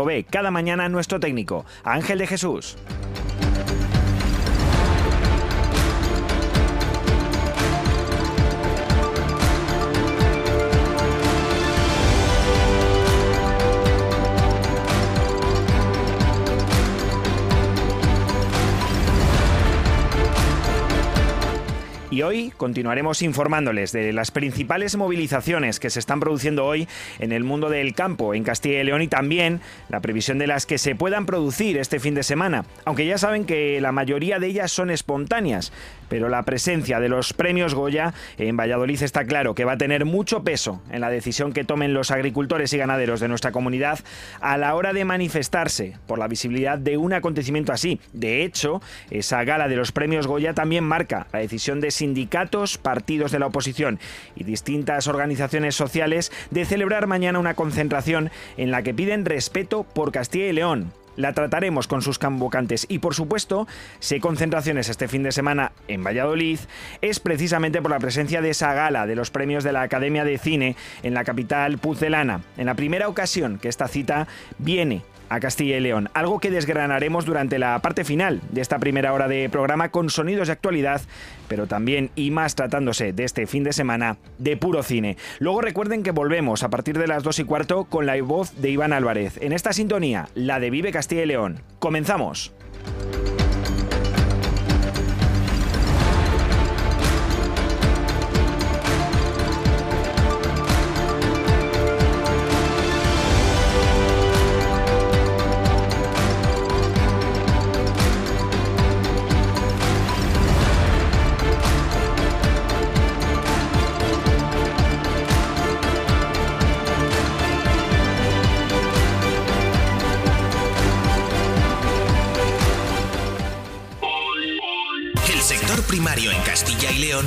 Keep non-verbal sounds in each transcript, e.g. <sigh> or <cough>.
provee cada mañana nuestro técnico, Ángel de Jesús. Y hoy continuaremos informándoles de las principales movilizaciones que se están produciendo hoy en el mundo del campo en Castilla y León y también la previsión de las que se puedan producir este fin de semana, aunque ya saben que la mayoría de ellas son espontáneas, pero la presencia de los premios Goya en Valladolid está claro que va a tener mucho peso en la decisión que tomen los agricultores y ganaderos de nuestra comunidad a la hora de manifestarse por la visibilidad de un acontecimiento así. De hecho, esa gala de los premios Goya también marca la decisión de sindicatos, partidos de la oposición y distintas organizaciones sociales de celebrar mañana una concentración en la que piden respeto por Castilla y León, la trataremos con sus convocantes y por supuesto, si hay concentraciones este fin de semana en Valladolid, es precisamente por la presencia de esa gala de los premios de la Academia de Cine en la capital pucelana, en la primera ocasión que esta cita viene a Castilla y León, algo que desgranaremos durante la parte final de esta primera hora de programa con sonidos de actualidad, pero también y más tratándose de este fin de semana de puro cine. Luego recuerden que volvemos a partir de las 2 y cuarto con la voz de Iván Álvarez. En esta sintonía, la de Vive Castilla y León. Comenzamos.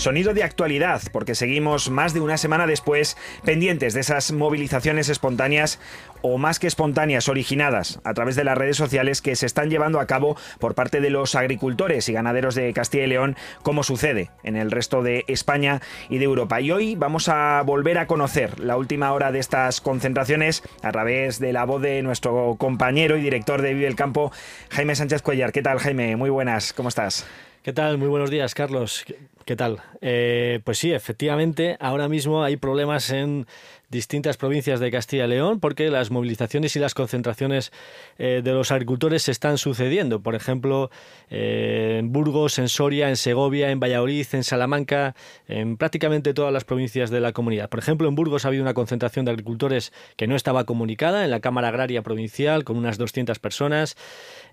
Sonido de actualidad, porque seguimos más de una semana después pendientes de esas movilizaciones espontáneas o más que espontáneas, originadas a través de las redes sociales que se están llevando a cabo por parte de los agricultores y ganaderos de Castilla y León, como sucede en el resto de España y de Europa. Y hoy vamos a volver a conocer la última hora de estas concentraciones a través de la voz de nuestro compañero y director de Vive el Campo, Jaime Sánchez Cuellar. ¿Qué tal, Jaime? Muy buenas, ¿cómo estás? ¿Qué tal? Muy buenos días, Carlos. ¿Qué, tal? Eh, pues sí, efectivamente, ahora mismo hay problemas en distintas provincias de Castilla y León porque las movilizaciones y las concentraciones eh, de los agricultores se están sucediendo. Por ejemplo, eh, en Burgos, en Soria, en Segovia, en Valladolid, en Salamanca, en prácticamente todas las provincias de la comunidad. Por ejemplo, en Burgos ha habido una concentración de agricultores que no estaba comunicada en la Cámara Agraria Provincial con unas 200 personas.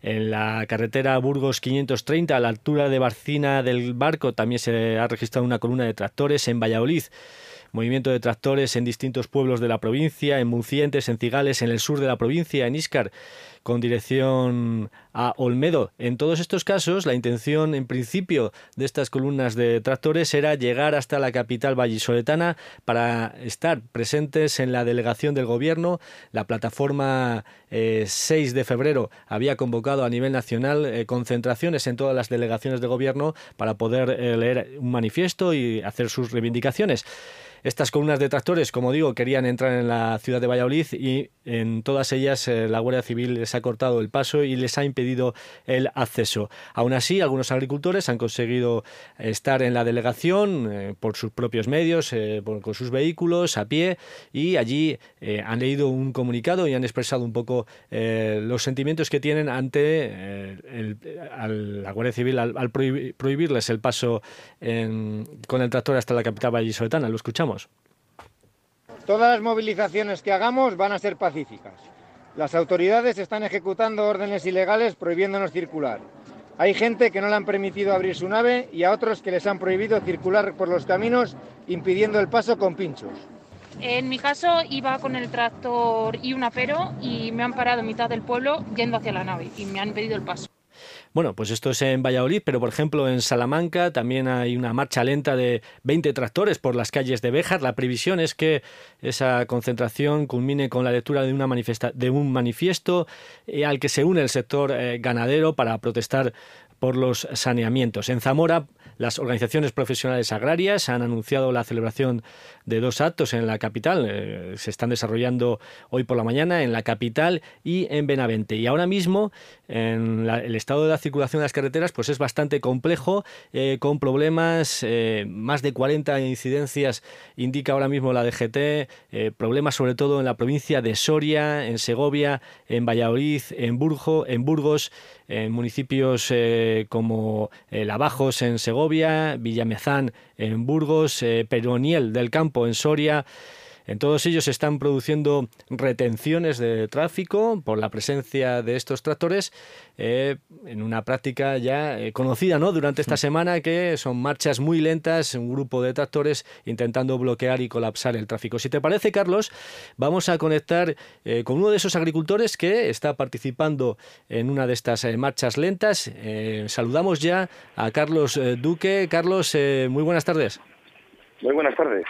En la carretera Burgos 530, a la altura de Barcina del Barco, también se se ha registrado una columna de tractores en Valladolid movimiento de tractores en distintos pueblos de la provincia, en Muncientes, en Cigales, en el sur de la provincia, en Íscar, con dirección a Olmedo. En todos estos casos, la intención, en principio, de estas columnas de tractores era llegar hasta la capital vallisoletana para estar presentes en la delegación del gobierno. La plataforma 6 eh, de febrero había convocado a nivel nacional eh, concentraciones en todas las delegaciones de gobierno para poder eh, leer un manifiesto y hacer sus reivindicaciones. Estas columnas de tractores, como digo, querían entrar en la ciudad de Valladolid y en todas ellas eh, la Guardia Civil les ha cortado el paso y les ha impedido el acceso. Aún así, algunos agricultores han conseguido estar en la delegación eh, por sus propios medios, eh, con sus vehículos, a pie, y allí han leído un comunicado y han expresado un poco los sentimientos que tienen ante la Guardia Civil al, prohibirles el paso con el tractor hasta la capital vallisoletana. Lo escuchamos. Todas las movilizaciones que hagamos van a ser pacíficas. Las autoridades están ejecutando órdenes ilegales prohibiéndonos circular. Hay gente que no le han permitido abrir su nave y a otros que les han prohibido circular por los caminos impidiendo el paso con pinchos. En mi caso iba con el tractor y un apero y me han parado en mitad del pueblo yendo hacia la nave y me han impedido el paso. Bueno, pues esto es en Valladolid, pero por ejemplo en Salamanca también hay una marcha lenta de 20 tractores por las calles de Béjar. La previsión es que esa concentración culmine con la lectura de, una de un manifiesto eh, al que se une el sector eh, ganadero para protestar por los saneamientos. En Zamora las organizaciones profesionales agrarias han anunciado la celebración de dos actos en la capital. Eh, se están desarrollando hoy por la mañana en la capital y en Benavente. Y ahora mismo en el estado de la circulación de las carreteras pues es bastante complejo, eh, con problemas, eh, más de 40 incidencias indica ahora mismo la DGT, problemas sobre todo en la provincia de Soria, en Segovia, en Valladolid, en, Burgo, en Burgos, en municipios como Lavajos en Segovia, Villamezán en Burgos, Peroniel del Campo en Soria. En todos ellos se están produciendo retenciones de tráfico por la presencia de estos tractores eh, en una práctica ya eh, conocida ¿no? durante esta semana que son marchas muy lentas, un grupo de tractores intentando bloquear y colapsar el tráfico. Si te parece, Carlos, vamos a conectar eh, con uno de esos agricultores que está participando en una de estas marchas lentas. saludamos ya a Carlos Duque. Carlos, muy buenas tardes. Muy buenas tardes.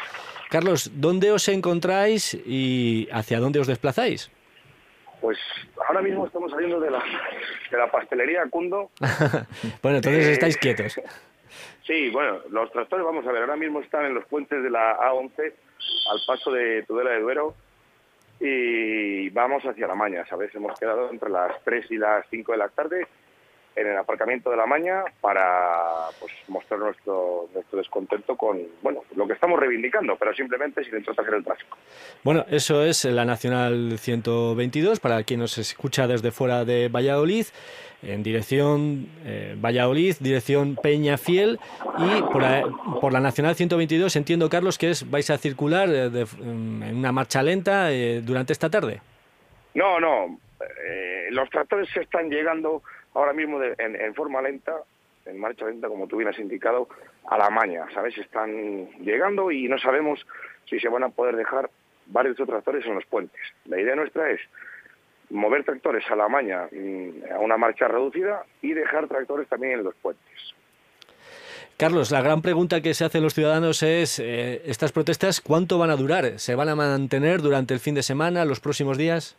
Carlos, ¿dónde os encontráis y hacia dónde os desplazáis? Pues ahora mismo estamos saliendo de la, de la pastelería Cundo. <laughs> bueno, entonces eh, estáis quietos. <laughs> Sí, bueno, los tractores, vamos a ver, ahora mismo están en los puentes de la A11 al paso de Tudela de Duero y vamos hacia la maña, ¿sabes? Hemos quedado entre las 3 y las 5 de la tarde en el aparcamiento de la Maña para pues, mostrar nuestro, nuestro descontento con bueno lo que estamos reivindicando, pero simplemente sin hacer el tráfico. Bueno, eso es la Nacional 122 para quien nos escucha desde fuera de Valladolid en dirección eh, Valladolid, dirección Peña Fiel y por, la Nacional 122 entiendo, Carlos, que es vais a circular eh, en una marcha lenta eh, durante esta tarde. No, no, los tractores se están llegando ahora mismo en, forma lenta, en marcha lenta, como tú bien has indicado, a la maña, ¿sabes? Están llegando y no sabemos si se van a poder dejar varios tractores en los puentes. La idea nuestra es mover tractores a la maña mm, a una marcha reducida y dejar tractores también en los puentes. Carlos, la gran pregunta que se hacen los ciudadanos es, eh, ¿estas protestas cuánto van a durar? ¿Se van a mantener durante el fin de semana, los próximos días?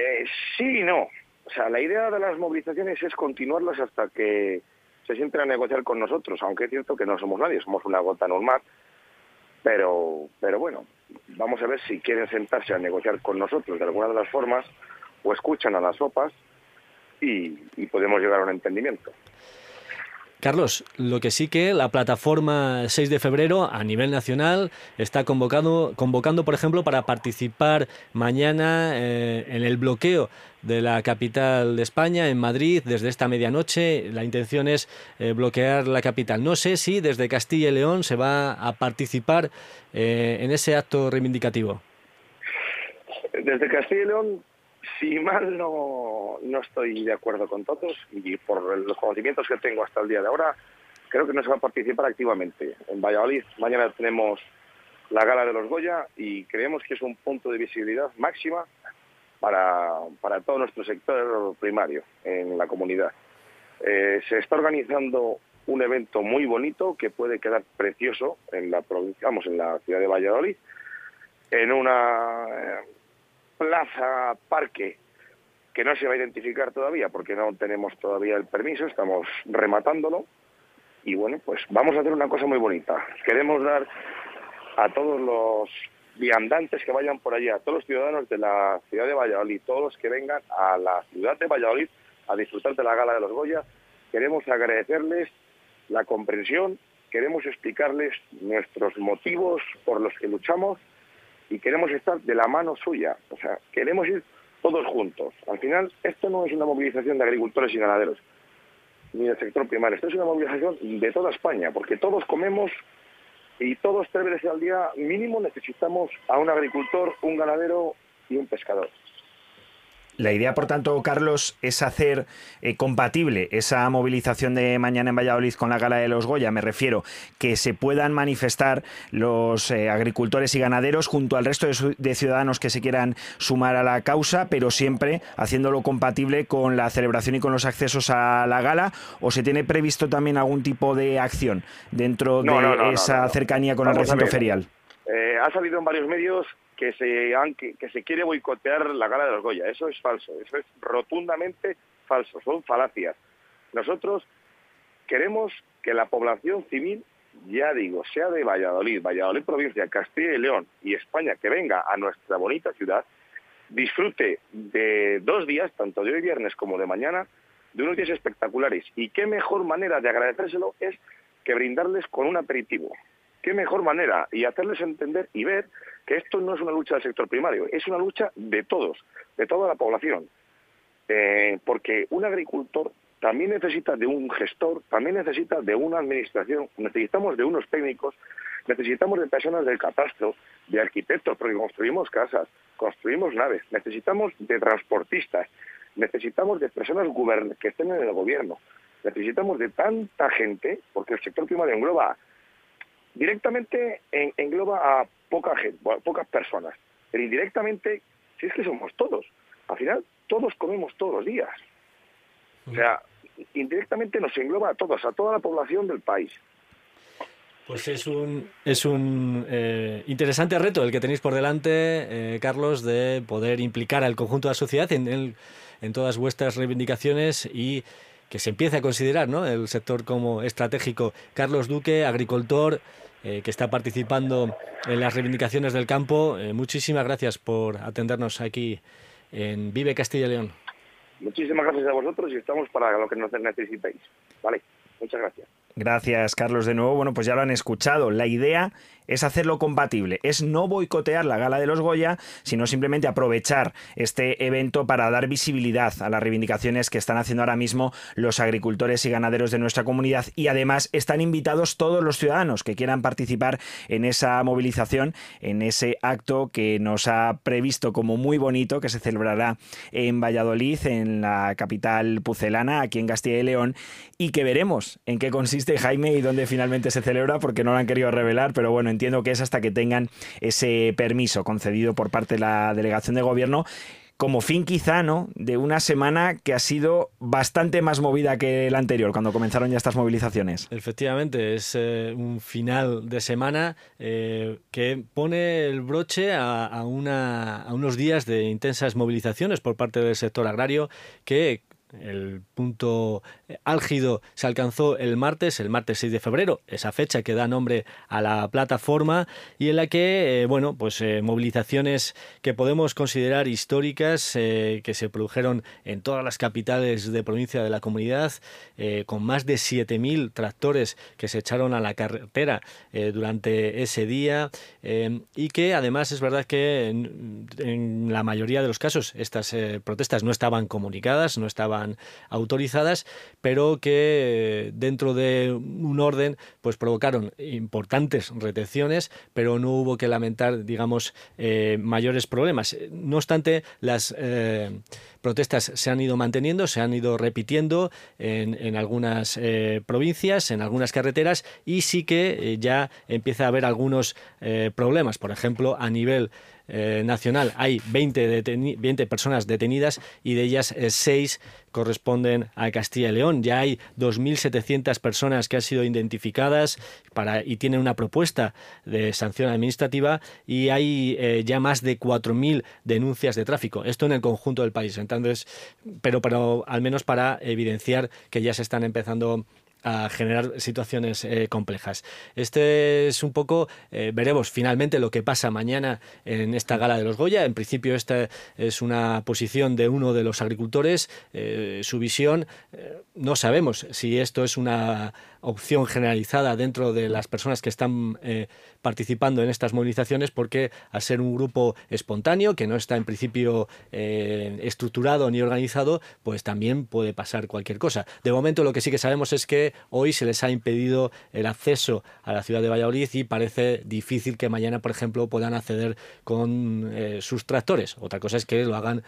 Eh, sí y no. O sea, la idea de las movilizaciones es continuarlas hasta que se sienten a negociar con nosotros, aunque es cierto que no somos nadie, somos una gota normal. Pero, pero bueno, vamos a ver si quieren sentarse a negociar con nosotros de alguna de las formas o escuchan a las sopas y podemos llegar a un entendimiento. Carlos, lo que sí que la plataforma 6 de febrero a nivel nacional está convocando, convocando por ejemplo, para participar mañana eh, en el bloqueo de la capital de España, en Madrid, desde esta medianoche. La intención es eh, bloquear la capital. No sé si desde Castilla y León se va a participar eh, en ese acto reivindicativo. Desde Castilla y León si mal no, no estoy de acuerdo con todos y por los conocimientos que tengo hasta el día de ahora, creo que no se va a participar activamente. En Valladolid mañana tenemos la gala de los Goya y creemos que es un punto de visibilidad máxima para, para todo nuestro sector primario en la comunidad. Eh, se está organizando un evento muy bonito que puede quedar precioso en la provincia, vamos, en la ciudad de Valladolid, en una plaza parque que no se va a identificar todavía porque no tenemos todavía el permiso, estamos rematándolo y bueno, pues vamos a hacer una cosa muy bonita. Queremos dar a todos los viandantes que vayan por allá, a todos los ciudadanos de la ciudad de Valladolid, todos los que vengan a la ciudad de Valladolid a disfrutar de la gala de los Goya, queremos agradecerles la comprensión, queremos explicarles nuestros motivos por los que luchamos y queremos estar de la mano suya, o sea, queremos ir todos juntos. Al final, esto no es una movilización de agricultores y ganaderos, ni del sector primario, esto es una movilización de toda España, porque todos comemos y todos tres veces al día mínimo necesitamos a un agricultor, un ganadero y un pescador. La idea, por tanto, Carlos, es hacer eh, compatible esa movilización de mañana en Valladolid con la gala de los Goya. Me refiero que se puedan manifestar los eh, agricultores y ganaderos junto al resto de, ciudadanos que se quieran sumar a la causa, pero siempre haciéndolo compatible con la celebración y con los accesos a la gala. ¿O se tiene previsto también algún tipo de acción dentro de esa cercanía con el recinto ferial? Eh, ha salido en varios medios que se, que, se quiere boicotear la gala de los Goya. Eso es falso, eso es rotundamente falso, son falacias. Nosotros queremos que la población civil, ya digo, sea de Valladolid, Valladolid provincia, Castilla y León y España, que venga a nuestra bonita ciudad, disfrute de dos días, tanto de hoy viernes como de mañana, de unos días espectaculares. Y qué mejor manera de agradecérselo es que brindarles con un aperitivo. Qué mejor manera y hacerles entender y ver esto no es una lucha del sector primario, es una lucha de todos, de toda la población. Eh, porque un agricultor también necesita de un gestor, también necesita de una administración, necesitamos de unos técnicos, necesitamos de personas del catastro, de arquitectos, porque construimos casas, construimos naves, necesitamos de transportistas, necesitamos de personas que estén en el gobierno, necesitamos de tanta gente, porque el sector primario engloba directamente engloba a poca gente, pocas personas, pero indirectamente, si es que somos todos, al final todos comemos todos los días. O sea, indirectamente nos engloba a todos, a toda la población del país. Pues es un, es un eh, interesante reto el que tenéis por delante, eh, Carlos, de poder implicar al conjunto de la sociedad en, en todas vuestras reivindicaciones y que se empiece a considerar ¿no? el sector como estratégico. Carlos Duque, agricultor, eh, que está participando en las reivindicaciones del campo, eh, muchísimas gracias por atendernos aquí en Vive Castilla y León. Muchísimas gracias a vosotros y estamos para lo que nos necesitéis. Vale, muchas gracias. Gracias, Carlos, de nuevo. Bueno, pues ya lo han escuchado. La idea es hacerlo compatible, es no boicotear la gala de los Goya, sino simplemente aprovechar este evento para dar visibilidad a las reivindicaciones que están haciendo ahora mismo los agricultores y ganaderos de nuestra comunidad y además están invitados todos los ciudadanos que quieran participar en esa movilización, en ese acto que nos ha previsto como muy bonito, que se celebrará en Valladolid, en la capital pucelana, aquí en Castilla y León, y que veremos en qué consiste Jaime y dónde finalmente se celebra, porque no lo han querido revelar, pero bueno, entiendo que es hasta que tengan ese permiso concedido por parte de la delegación de gobierno como fin quizá, ¿no? De una semana que ha sido bastante más movida que la anterior, cuando comenzaron ya estas movilizaciones. Efectivamente, es eh, un final de semana eh, que pone el broche a, a, una, a unos días de intensas movilizaciones por parte del sector agrario que el punto álgido se alcanzó el martes, el martes 6 de febrero, esa fecha que da nombre a la plataforma y en la que, eh, bueno, pues eh, movilizaciones que podemos considerar históricas eh, que se produjeron en todas las capitales de provincia de la comunidad, con más de 7.000 tractores que se echaron a la carretera durante ese día y que además es verdad que en, en, la mayoría de los casos estas protestas no estaban comunicadas, no estaban autorizadas, pero que dentro de un orden pues provocaron importantes retenciones, pero no hubo que lamentar, digamos, eh, mayores problemas. No obstante, las eh, protestas se han ido manteniendo, se han ido repitiendo en, algunas eh, provincias, en algunas carreteras y sí que ya empieza a haber algunos problemas. Por ejemplo, a nivel eh, nacional hay 20, 20, personas detenidas y de ellas 6 eh, corresponden a Castilla y León. Ya hay 2.700 personas que han sido identificadas y tienen una propuesta de sanción administrativa y hay eh, ya más de 4.000 denuncias de tráfico. Esto en el conjunto del país. Pero, pero al menos para evidenciar que ya se están empezando a generar situaciones eh, complejas. Este es un poco, eh, veremos finalmente lo que pasa mañana en esta gala de los Goya. En principio esta es una posición de uno de los agricultores, eh, su visión, no sabemos si esto es una opción generalizada dentro de las personas que están eh, participando en estas movilizaciones porque al ser un grupo espontáneo que no está en principio eh, estructurado ni organizado pues también puede pasar cualquier cosa de momento lo que sí que sabemos es que hoy se les ha impedido el acceso a la ciudad de Valladolid y parece difícil que mañana por ejemplo puedan acceder con eh, sus tractores otra cosa es que lo hagan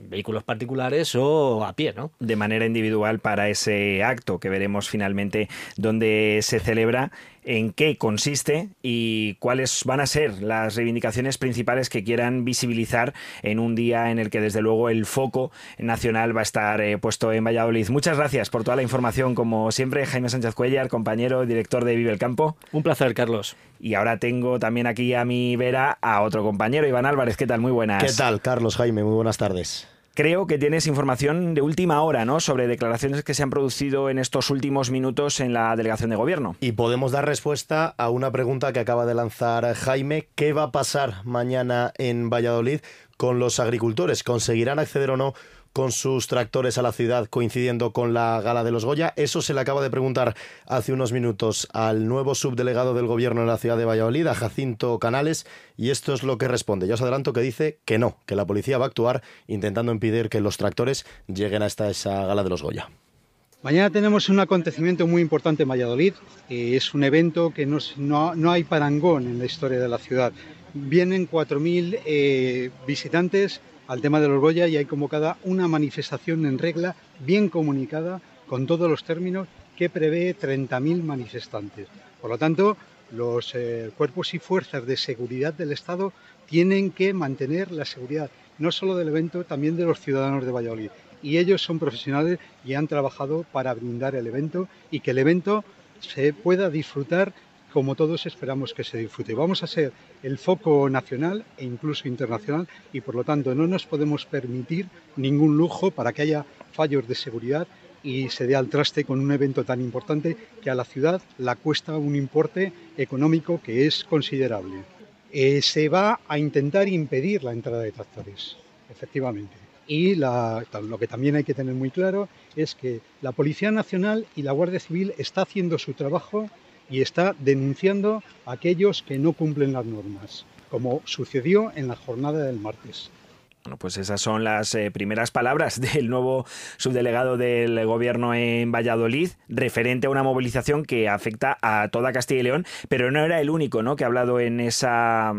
vehículos particulares o a pie ¿no? de manera individual para ese acto que veremos finalmente donde se celebra, en qué consiste y cuáles van a ser las reivindicaciones principales que quieran visibilizar en un día en el que desde luego el foco nacional va a estar eh, puesto en Valladolid. Muchas gracias por toda la información, como siempre, Jaime Sánchez Cuellar, compañero, director de Vive el Campo. Un placer, Carlos. Y ahora tengo también aquí a mi vera a otro compañero, Iván Álvarez. ¿Qué tal? Muy buenas. ¿Qué tal, Carlos Jaime? Muy buenas tardes. Creo que tienes información de última hora, ¿no? Sobre declaraciones que se han producido en estos últimos minutos en la delegación de gobierno. Y podemos dar respuesta a una pregunta que acaba de lanzar Jaime. ¿Qué va a pasar mañana en Valladolid con los agricultores? ¿Conseguirán acceder o no con sus tractores a la ciudad coincidiendo con la gala de los Goya. Eso se le acaba de preguntar hace unos minutos al nuevo subdelegado del gobierno en la ciudad de Valladolid, a Jacinto Canales, y esto es lo que responde. Ya os adelanto que dice que no, que la policía va a actuar intentando impedir que los tractores lleguen hasta esa gala de los Goya. Mañana tenemos un acontecimiento muy importante en Valladolid. es un evento que no, hay parangón en la historia de la ciudad. Vienen 4.000 eh, visitantes al tema de los Goya y hay convocada una manifestación en regla, bien comunicada, con todos los términos, que prevé 30.000 manifestantes. Por lo tanto, los eh, cuerpos y fuerzas de seguridad del Estado tienen que mantener la seguridad, no solo del evento, también de los ciudadanos de Valladolid. Y ellos son profesionales y han trabajado para brindar el evento y que el evento se pueda disfrutar como todos esperamos que se disfrute. Vamos a ser el foco nacional e incluso internacional y por lo tanto no nos podemos permitir ningún lujo para que haya fallos de seguridad y se dé al traste con un evento tan importante que a la ciudad la cuesta un importe económico que es considerable. Eh, se va a intentar impedir la entrada de tractores, efectivamente. Y lo que también hay que tener muy claro es que la Policía Nacional y la Guardia Civil está haciendo su trabajo y está denunciando a aquellos que no cumplen las normas, como sucedió en la jornada del martes. Bueno, pues esas son las eh, primeras palabras <laughs> del nuevo subdelegado del gobierno en Valladolid, referente a una movilización que afecta a toda Castilla y León, pero no era el único ¿no? que ha hablado en, esa,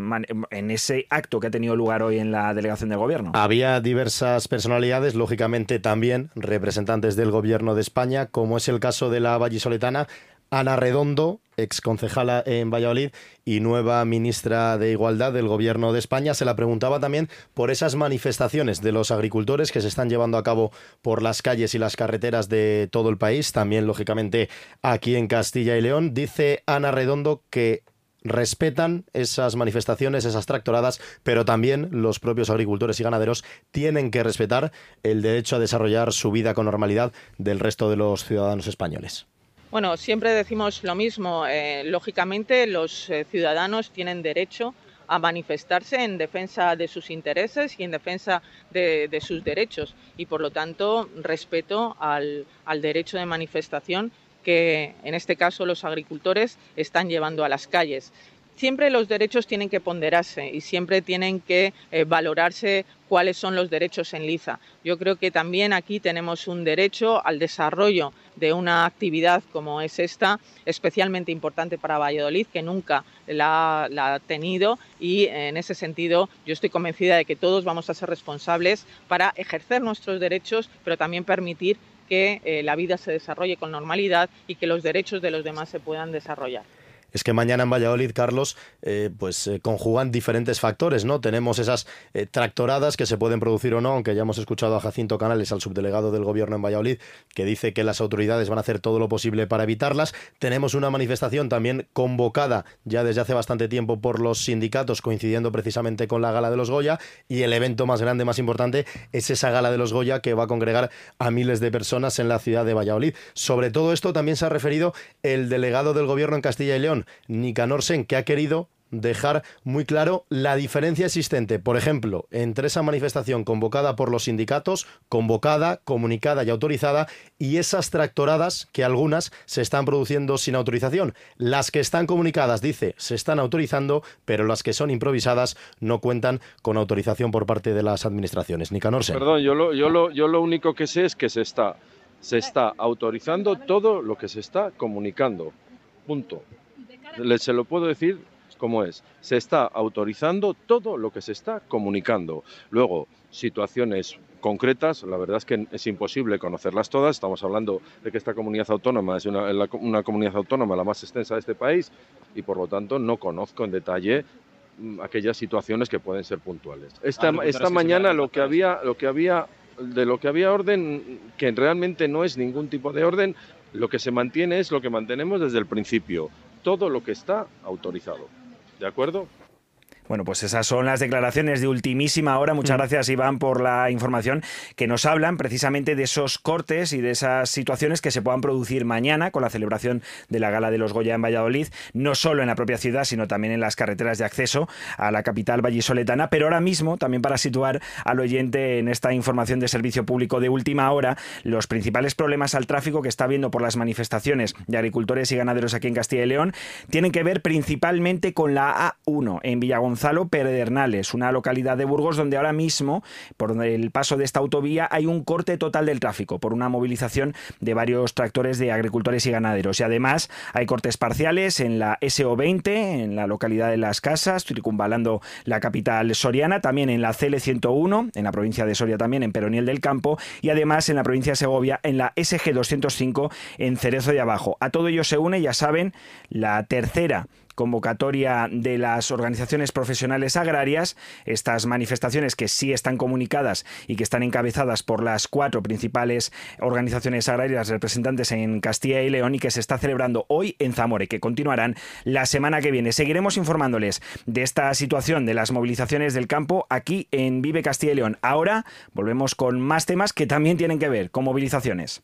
en ese acto que ha tenido lugar hoy en la delegación del gobierno. Había diversas personalidades, lógicamente también representantes del gobierno de España, como es el caso de la vallisoletana Ana Redondo, ex concejala en Valladolid y nueva ministra de Igualdad del Gobierno de España, se la preguntaba también por esas manifestaciones de los agricultores que se están llevando a cabo por las calles y las carreteras de todo el país, también lógicamente aquí en Castilla y León. Dice Ana Redondo que respetan esas manifestaciones, esas tractoradas, pero también los propios agricultores y ganaderos tienen que respetar el derecho a desarrollar su vida con normalidad del resto de los ciudadanos españoles. Bueno, siempre decimos lo mismo. Eh, lógicamente, los eh, ciudadanos tienen derecho a manifestarse en defensa de sus intereses y en defensa de, sus derechos. Y, por lo tanto, respeto al, derecho de manifestación que, en este caso, los agricultores están llevando a las calles. Siempre los derechos tienen que ponderarse y siempre tienen que eh, valorarse cuáles son los derechos en liza. Yo creo que también aquí tenemos un derecho al desarrollo de una actividad como es esta, especialmente importante para Valladolid, que nunca la, ha tenido y en ese sentido yo estoy convencida de que todos vamos a ser responsables para ejercer nuestros derechos, pero también permitir que eh, la vida se desarrolle con normalidad y que los derechos de los demás se puedan desarrollar es que mañana en Valladolid, Carlos, eh, pues eh, conjugan diferentes factores, ¿no? Tenemos esas eh, tractoradas que se pueden producir o no, aunque ya hemos escuchado a Jacinto Canales, al subdelegado del gobierno en Valladolid, que dice que las autoridades van a hacer todo lo posible para evitarlas. Tenemos una manifestación también convocada ya desde hace bastante tiempo por los sindicatos, coincidiendo precisamente con la gala de los Goya, y el evento más grande, más importante, es esa gala de los Goya que va a congregar a miles de personas en la ciudad de Valladolid. Sobre todo esto también se ha referido el delegado del gobierno en Castilla y León, Nicanor Sen, que ha querido dejar muy claro la diferencia existente, por ejemplo, entre esa manifestación convocada por los sindicatos, convocada, comunicada y autorizada, y esas tractoradas que algunas se están produciendo sin autorización. Las que están comunicadas, dice, se están autorizando, pero las que son improvisadas no cuentan con autorización por parte de las administraciones. Nicanor Sen. Perdón, yo lo, yo, lo, yo lo único que sé es que se está, se está autorizando todo lo que se está comunicando. Punto se lo puedo decir como es. Se está autorizando todo lo que se está comunicando. Luego, situaciones concretas, la verdad es que es imposible conocerlas todas. Estamos hablando de que esta comunidad autónoma es una, una comunidad autónoma la más extensa de este país y por lo tanto no conozco en detalle mm, aquellas situaciones que pueden ser puntuales. Esta, ah, esta mañana lo que había, lo que había de lo que había orden, que realmente no es ningún tipo de orden, lo que se mantiene es lo que mantenemos desde el principio todo lo que está autorizado. ¿De acuerdo? Bueno, pues esas son las declaraciones de ultimísima hora. Muchas mm. gracias, Iván, por la información que nos hablan precisamente de esos cortes y de esas situaciones que se puedan producir mañana con la celebración de la Gala de los Goya en Valladolid, no solo en la propia ciudad, sino también en las carreteras de acceso a la capital vallisoletana. Pero ahora mismo, también para situar al oyente en esta información de servicio público de última hora, los principales problemas al tráfico que está habiendo por las manifestaciones de agricultores y ganaderos aquí en Castilla y León tienen que ver principalmente con la A1 en Villagonzález Gonzalo Pedernales, una localidad de Burgos donde ahora mismo, por el paso de esta autovía, hay un corte total del tráfico por una movilización de varios tractores de agricultores y ganaderos. Y además hay cortes parciales en la SO20, en la localidad de Las Casas, circunvalando la capital soriana, también en la CL101, en la provincia de Soria también, en Peroniel del Campo, y además en la provincia de Segovia, en la SG205, en Cerezo de Abajo. A todo ello se une, ya saben, la tercera convocatoria de las organizaciones profesionales agrarias, estas manifestaciones que sí están comunicadas y que están encabezadas por las cuatro principales organizaciones agrarias representantes en Castilla y León y que se está celebrando hoy en Zamora y que continuarán la semana que viene. Seguiremos informándoles de esta situación de las movilizaciones del campo aquí en Vive Castilla y León. Ahora volvemos con más temas que también tienen que ver con movilizaciones.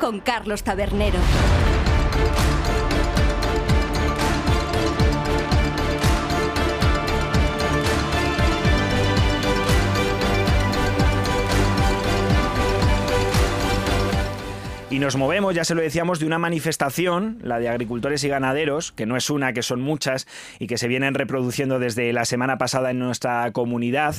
con Carlos Tabernero. Y nos movemos, ya se lo decíamos, de una manifestación, la de agricultores y ganaderos, que no es una, que son muchas y que se vienen reproduciendo desde la semana pasada en nuestra comunidad.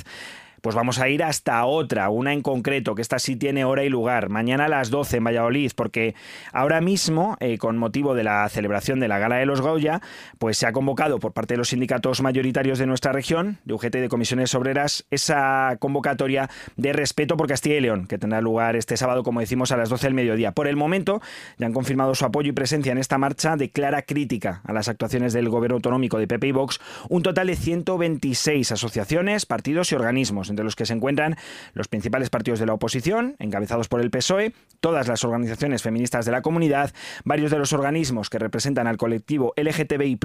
Pues vamos a ir hasta otra, una en concreto, que esta sí tiene hora y lugar, mañana a las 12 en Valladolid, porque ahora mismo, eh, con motivo de la celebración de la Gala de los Goya, pues se ha convocado por parte de los sindicatos mayoritarios de nuestra región, de UGT y de comisiones obreras, esa convocatoria de respeto por Castilla y León, que tendrá lugar este sábado, como decimos, a las 12 del mediodía. Por el momento, ya han confirmado su apoyo y presencia en esta marcha de clara crítica a las actuaciones del gobierno autonómico de PP y Vox, un total de 126 asociaciones, partidos y organismos entre los que se encuentran los principales partidos de la oposición, encabezados por el PSOE, todas las organizaciones feministas de la comunidad, varios de los organismos que representan al colectivo LGTBI+,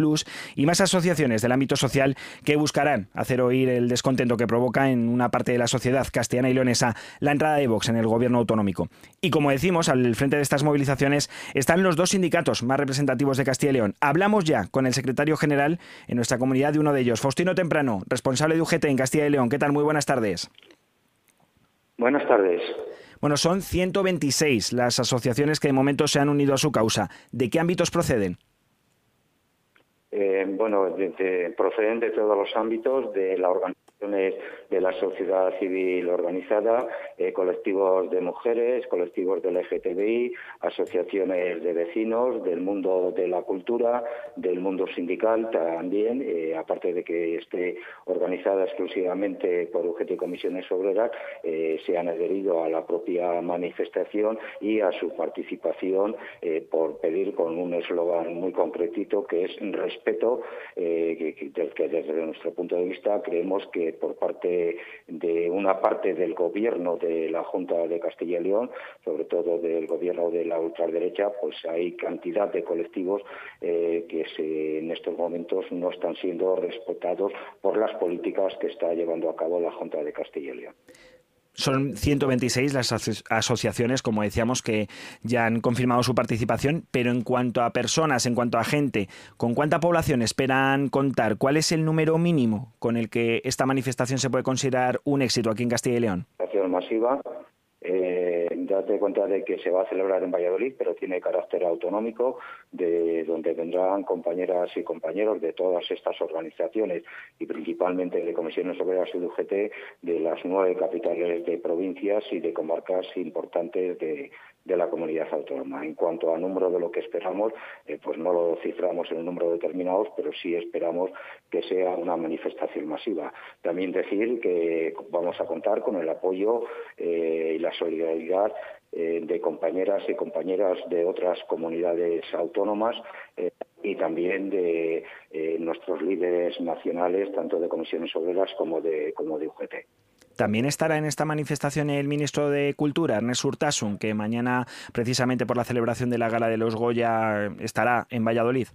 y más asociaciones del ámbito social que buscarán hacer oír el descontento que provoca en una parte de la sociedad castellana y leonesa la entrada de Vox en el gobierno autonómico. Y como decimos, al frente de estas movilizaciones están los dos sindicatos más representativos de Castilla y León. Hablamos ya con el secretario general en nuestra comunidad de uno de ellos, Faustino Temprano, responsable de UGT en Castilla y León. ¿Qué tal? Muy buenas tardes. Buenas tardes. Bueno, son 126 las asociaciones que de momento se han unido a su causa. ¿De qué ámbitos proceden? Eh, bueno, proceden de todos los ámbitos de la organización de la sociedad civil organizada, eh, colectivos de mujeres, colectivos del LGTBI, asociaciones de vecinos, del mundo de la cultura, del mundo sindical también, eh, aparte de que esté organizada exclusivamente por UGT Comisiones Obreras, eh, se han adherido a la propia manifestación y a su participación por pedir con un eslogan muy concretito que es respeto, que desde nuestro punto de vista creemos que por parte de una parte del gobierno de la Junta de Castilla y León, sobre todo del gobierno de la ultraderecha, pues hay cantidad de colectivos eh, que en estos momentos no están siendo respetados por las políticas que está llevando a cabo la Junta de Castilla y León. Son 126 las asociaciones, como decíamos, que ya han confirmado su participación, pero en cuanto a personas, en cuanto a gente, ¿con cuánta población esperan contar? ¿Cuál es el número mínimo con el que esta manifestación se puede considerar un éxito aquí en Castilla y León? masiva eh, date cuenta de que se va a celebrar en Valladolid, pero tiene carácter autonómico, de donde vendrán compañeras y compañeros de todas estas organizaciones y principalmente de comisiones obreras y de UGT de las nueve capitales de provincias y de comarcas importantes de, de la comunidad autónoma. En cuanto a número de lo que esperamos, eh, pues no lo ciframos en un número determinado, pero sí esperamos que sea una manifestación masiva. También decir que vamos a contar con el apoyo eh, y la solidaridad eh, de compañeras y compañeras de otras comunidades autónomas y también de nuestros líderes nacionales, tanto de comisiones obreras como de, como de UGT. También estará en esta manifestación el ministro de Cultura, Ernest Urtasun, que mañana, precisamente por la celebración de la Gala de los Goya, estará en Valladolid.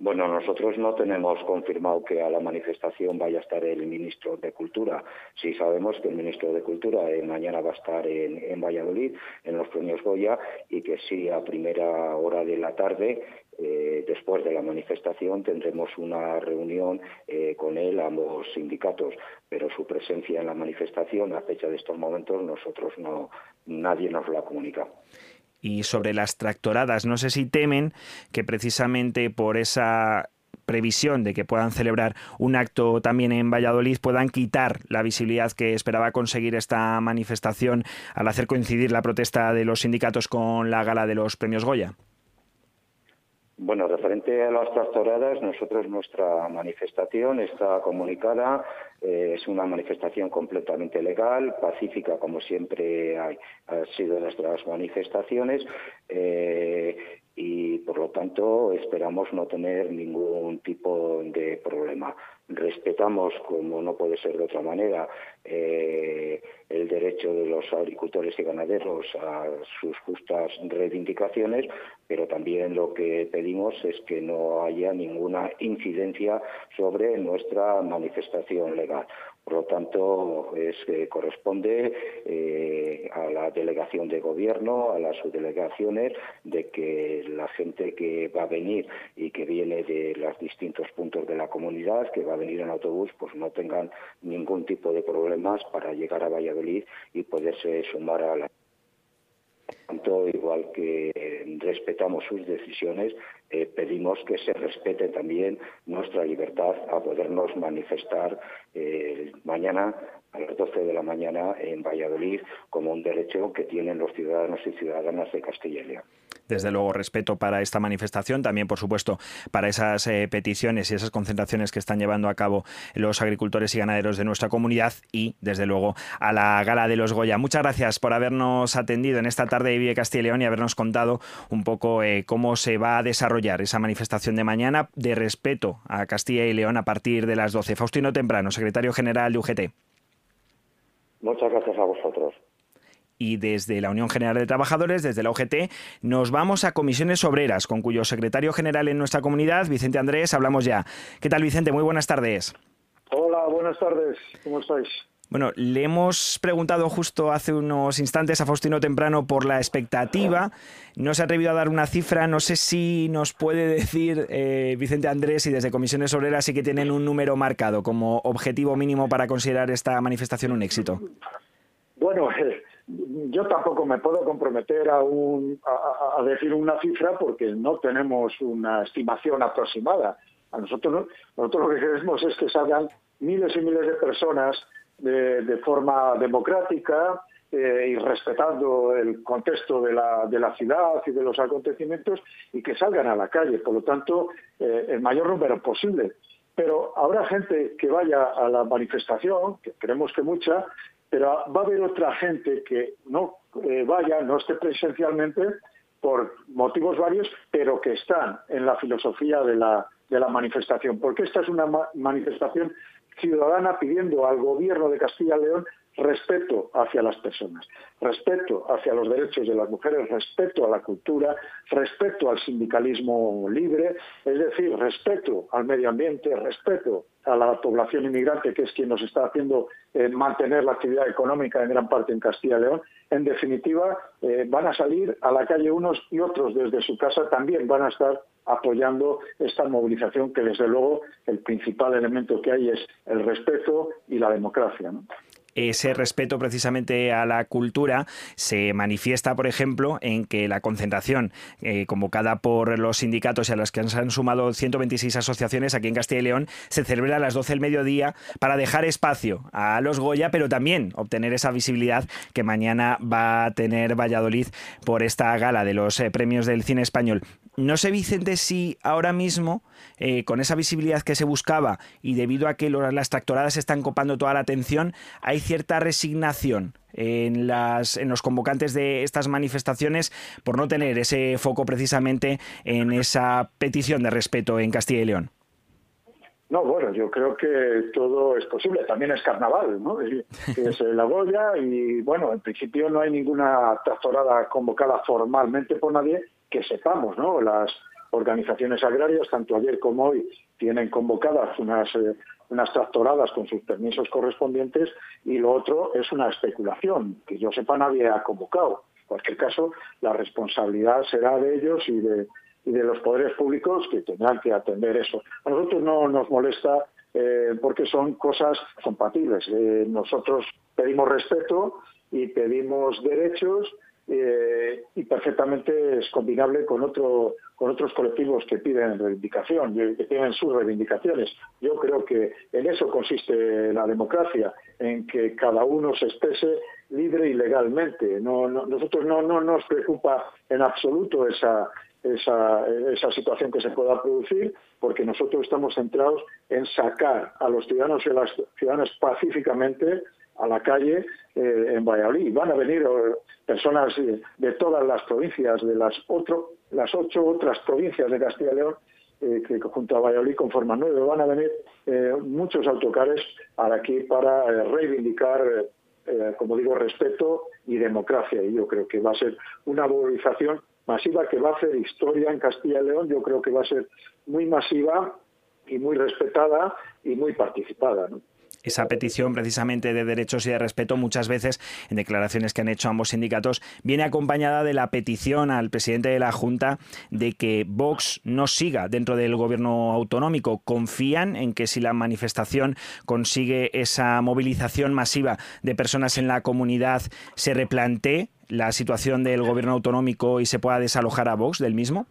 Bueno, nosotros no tenemos confirmado que a la manifestación vaya a estar el ministro de Cultura. Sí sabemos que el ministro de Cultura eh, mañana va a estar en, Valladolid, en los premios Goya, y que sí a primera hora de la tarde eh, después de la manifestación tendremos una reunión eh, con él, ambos sindicatos, pero su presencia en la manifestación a fecha de estos momentos nosotros no, nadie nos lo ha comunicado y sobre las tractoradas. No sé si temen que precisamente por esa previsión de que puedan celebrar un acto también en Valladolid puedan quitar la visibilidad que esperaba conseguir esta manifestación al hacer coincidir la protesta de los sindicatos con la gala de los premios Goya. Bueno, referente a las tractoradas, nosotros nuestra manifestación está comunicada, eh, es una manifestación completamente legal, pacífica como siempre ha, sido nuestras manifestaciones eh, y por lo tanto esperamos no tener ningún tipo de problema respetamos, como no puede ser de otra manera, eh, el derecho de los agricultores y ganaderos a sus justas reivindicaciones, pero también lo que pedimos es que no haya ninguna incidencia sobre nuestra manifestación legal. Por lo tanto, es que corresponde eh, a la delegación de gobierno, a las subdelegaciones, de que la gente que va a venir y que viene de los distintos puntos de la comunidad, que va a venir en autobús, pues no tengan ningún tipo de problemas para llegar a Valladolid y poderse sumar a la tanto, igual que respetamos sus decisiones, eh, pedimos que se respete también nuestra libertad a podernos manifestar eh, mañana a las 12 de la mañana en Valladolid como un derecho que tienen los ciudadanos y ciudadanas de Castilla y León desde luego respeto para esta manifestación, también por supuesto para esas eh, peticiones y esas concentraciones que están llevando a cabo los agricultores y ganaderos de nuestra comunidad y desde luego a la gala de los Goya. Muchas gracias por habernos atendido en esta tarde de Vive Castilla y León y habernos contado un poco eh, cómo se va a desarrollar esa manifestación de mañana de respeto a Castilla y León a partir de las 12. Faustino Temprano, secretario general de UGT. Muchas gracias a vosotros y desde la Unión General de Trabajadores, desde la OGT, nos vamos a comisiones obreras, con cuyo secretario general en nuestra comunidad, Vicente Andrés, hablamos ya. ¿Qué tal, Vicente? Muy buenas tardes. Hola, buenas tardes. ¿Cómo estáis? Bueno, le hemos preguntado justo hace unos instantes a Faustino Temprano por la expectativa. No se ha atrevido a dar una cifra. No sé si nos puede decir eh, Vicente Andrés y desde Comisiones Obreras sí que tienen un número marcado como objetivo mínimo para considerar esta manifestación un éxito. Bueno, <laughs> yo tampoco me puedo comprometer a, a, decir una cifra porque no tenemos una estimación aproximada. A nosotros, nosotros lo que queremos es que salgan miles y miles de personas de, forma democrática eh, y respetando el contexto de la, de la ciudad y de los acontecimientos y que salgan a la calle. Por lo tanto, eh, el mayor número posible. Pero habrá gente que vaya a la manifestación, que creemos que mucha, pero va a haber otra gente que no eh, vaya, no esté presencialmente por motivos varios, pero que están en la filosofía de la, de la manifestación, porque esta es una manifestación ciudadana pidiendo al gobierno de Castilla y León respeto hacia las personas, respeto hacia los derechos de las mujeres, respeto a la cultura, respeto al sindicalismo libre, es decir, respeto al medio ambiente, respeto a la población inmigrante, que es quien nos está haciendo eh, mantener la actividad económica en gran parte en Castilla y León. En definitiva, eh, van a salir a la calle unos y otros desde su casa también van a estar apoyando esta movilización que desde luego el principal elemento que hay es el respeto y la democracia ese respeto precisamente a la cultura se manifiesta, por ejemplo, en que la concentración eh, convocada por los sindicatos y a las que se han sumado 126 asociaciones aquí en Castilla y León se celebra a las 12 del mediodía para dejar espacio a los Goya, pero también obtener esa visibilidad que mañana va a tener Valladolid por esta gala de los eh, premios del cine español. No sé, Vicente, si ahora mismo, eh, con esa visibilidad que se buscaba y debido a que las tractoradas están copando toda la atención, hay cierta resignación en, las, en los convocantes de estas manifestaciones por no tener ese foco precisamente en esa petición de respeto en Castilla y León. No, bueno, yo creo que todo es posible. También es carnaval, ¿no? Es, es la Goya y, bueno, en principio no hay ninguna tractorada convocada formalmente por nadie que sepamos, ¿no? Las organizaciones agrarias, tanto ayer como hoy, tienen convocadas unas, eh, unas tractoradas con sus permisos correspondientes y lo otro es una especulación, que yo sepa nadie ha convocado. En cualquier caso, la responsabilidad será de ellos y de, y de los poderes públicos que tendrán que atender eso. A nosotros no nos molesta eh, porque son cosas compatibles. Eh, nosotros pedimos respeto y pedimos derechos eh, y perfectamente es combinable con otro con otros colectivos que piden reivindicación, que tienen sus reivindicaciones. Yo creo que en eso consiste la democracia, en que cada uno se exprese libre y legalmente. No, nosotros no, no nos preocupa en absoluto esa, esa, esa, situación que se pueda producir, porque nosotros estamos centrados en sacar a los ciudadanos y a las ciudadanas pacíficamente a la calle eh, en Valladolid. Van a venir eh, personas de todas las provincias, de las, otro, las ocho otras provincias de Castilla y León, eh, que junto a Valladolid conforman nueve. Van a venir muchos autocares aquí para reivindicar, como digo, respeto y democracia. Y yo creo que va a ser una movilización masiva que va a hacer historia en Castilla y León. Yo creo que va a ser muy masiva y muy respetada y muy participada. Esa petición precisamente de derechos y de respeto muchas veces en declaraciones que han hecho ambos sindicatos viene acompañada de la petición al presidente de la Junta de que Vox no siga dentro del gobierno autonómico. Confían en que si la manifestación consigue esa movilización masiva de personas en la comunidad se replantee la situación del gobierno autonómico y se pueda desalojar a Vox del mismo.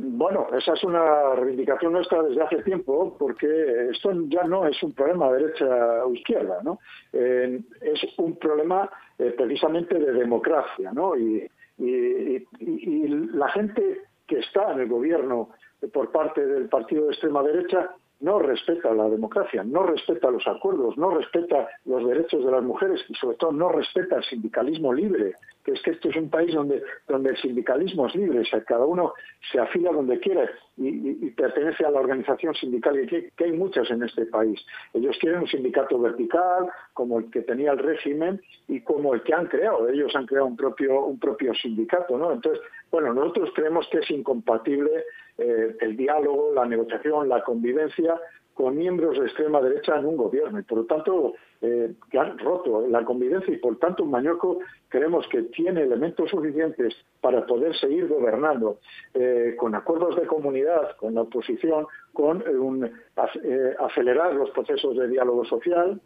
Bueno, esa es una reivindicación nuestra desde hace tiempo, porque esto ya no es un problema derecha o izquierda, ¿no? Eh, es un problema eh, precisamente de democracia, ¿no? Y, la gente que está en el gobierno por parte del partido de extrema derecha no respeta la democracia, no respeta los acuerdos, no respeta los derechos de las mujeres y sobre todo no respeta el sindicalismo libre, es que esto es un país donde, donde el sindicalismo es libre, o sea, cada uno se afila donde quiera y, pertenece a la organización sindical, que, que hay muchas en este país. Ellos quieren un sindicato vertical, como el que tenía el régimen y como el que han creado. Ellos han creado un propio, un propio sindicato, ¿no? Entonces, bueno, nosotros creemos que es incompatible eh, el diálogo, la negociación, la convivencia con miembros de extrema derecha en un gobierno y por lo tanto eh, que han roto la convivencia y por tanto Mañoco creemos que tiene elementos suficientes para poder seguir gobernando eh, con acuerdos de comunidad, con la oposición, con un, acelerar los procesos de diálogo social,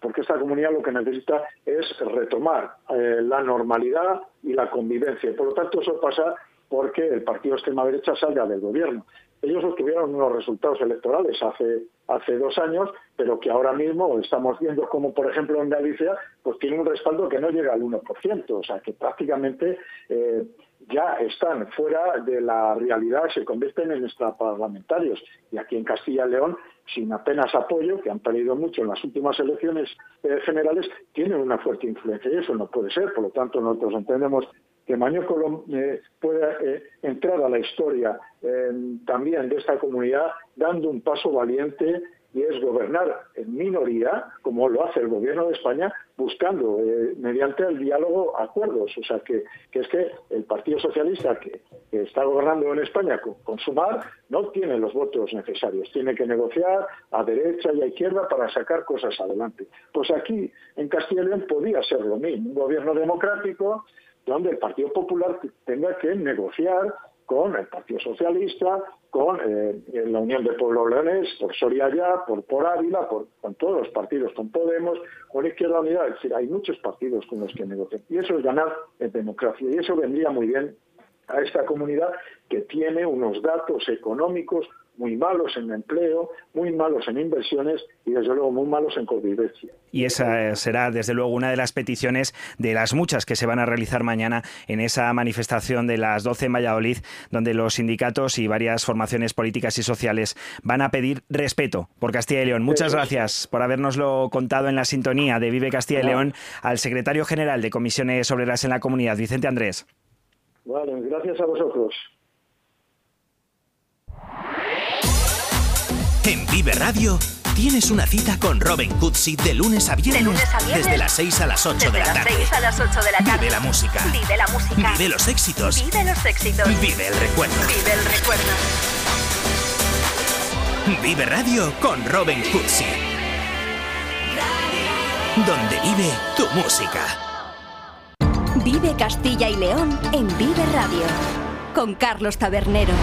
porque esta comunidad lo que necesita es retomar la normalidad y la convivencia. Por lo tanto, eso pasa porque el partido extrema derecha salga del gobierno. Ellos obtuvieron unos resultados electorales hace, hace dos años, pero que ahora mismo estamos viendo como, por ejemplo, en Galicia, pues tiene un respaldo que no llega al 1%, o sea, que prácticamente eh, ya están fuera de la realidad, se convierten en extraparlamentarios. Y aquí en Castilla y León, sin apenas apoyo, que han perdido mucho en las últimas elecciones eh, generales, tienen una fuerte influencia y eso no puede ser. Por lo tanto, nosotros entendemos que Mañoco eh, pueda eh, entrar a la historia eh, también de esta comunidad dando un paso valiente y es gobernar en minoría, como lo hace el gobierno de España, buscando mediante el diálogo acuerdos. O sea, que, es que el Partido Socialista que, está gobernando en España con, Sumar no tiene los votos necesarios. Tiene que negociar a derecha y a izquierda para sacar cosas adelante. Pues aquí, en Castilla y León, podía ser lo mismo. Un gobierno democrático donde el Partido Popular tenga que negociar con el Partido Socialista, con eh, la Unión de Pueblo Leones, por Soria Ya, por, por Ávila, por, con todos los partidos, con Podemos, con Izquierda Unida. Es decir, hay muchos partidos con los que negociar. Y eso es ganar en democracia. Y eso vendría muy bien a esta comunidad que tiene unos datos económicos muy malos en empleo, muy malos en inversiones y desde luego muy malos en convivencia. Y esa será desde luego una de las peticiones de las muchas que se van a realizar mañana en esa manifestación de las 12 en Valladolid, donde los sindicatos y varias formaciones políticas y sociales van a pedir respeto por Castilla y León. Muchas gracias por habernoslo contado en la sintonía de Vive Castilla y León al secretario general de Comisiones Obreras en la Comunidad, Vicente Andrés. Vale, gracias a vosotros. En Vive Radio tienes una cita con Robin Cutsi de lunes a viernes. Desde las 6 a las 8 de la tarde. a las 8 de la tarde. Vive la música. Vive la música. Vive los éxitos. Vive los éxitos. Vive el recuerdo. Vive el recuerdo. Vive Radio con Robin Cutsi. Donde vive tu música. Vive Castilla y León en Vive Radio. Con Carlos Tabernero.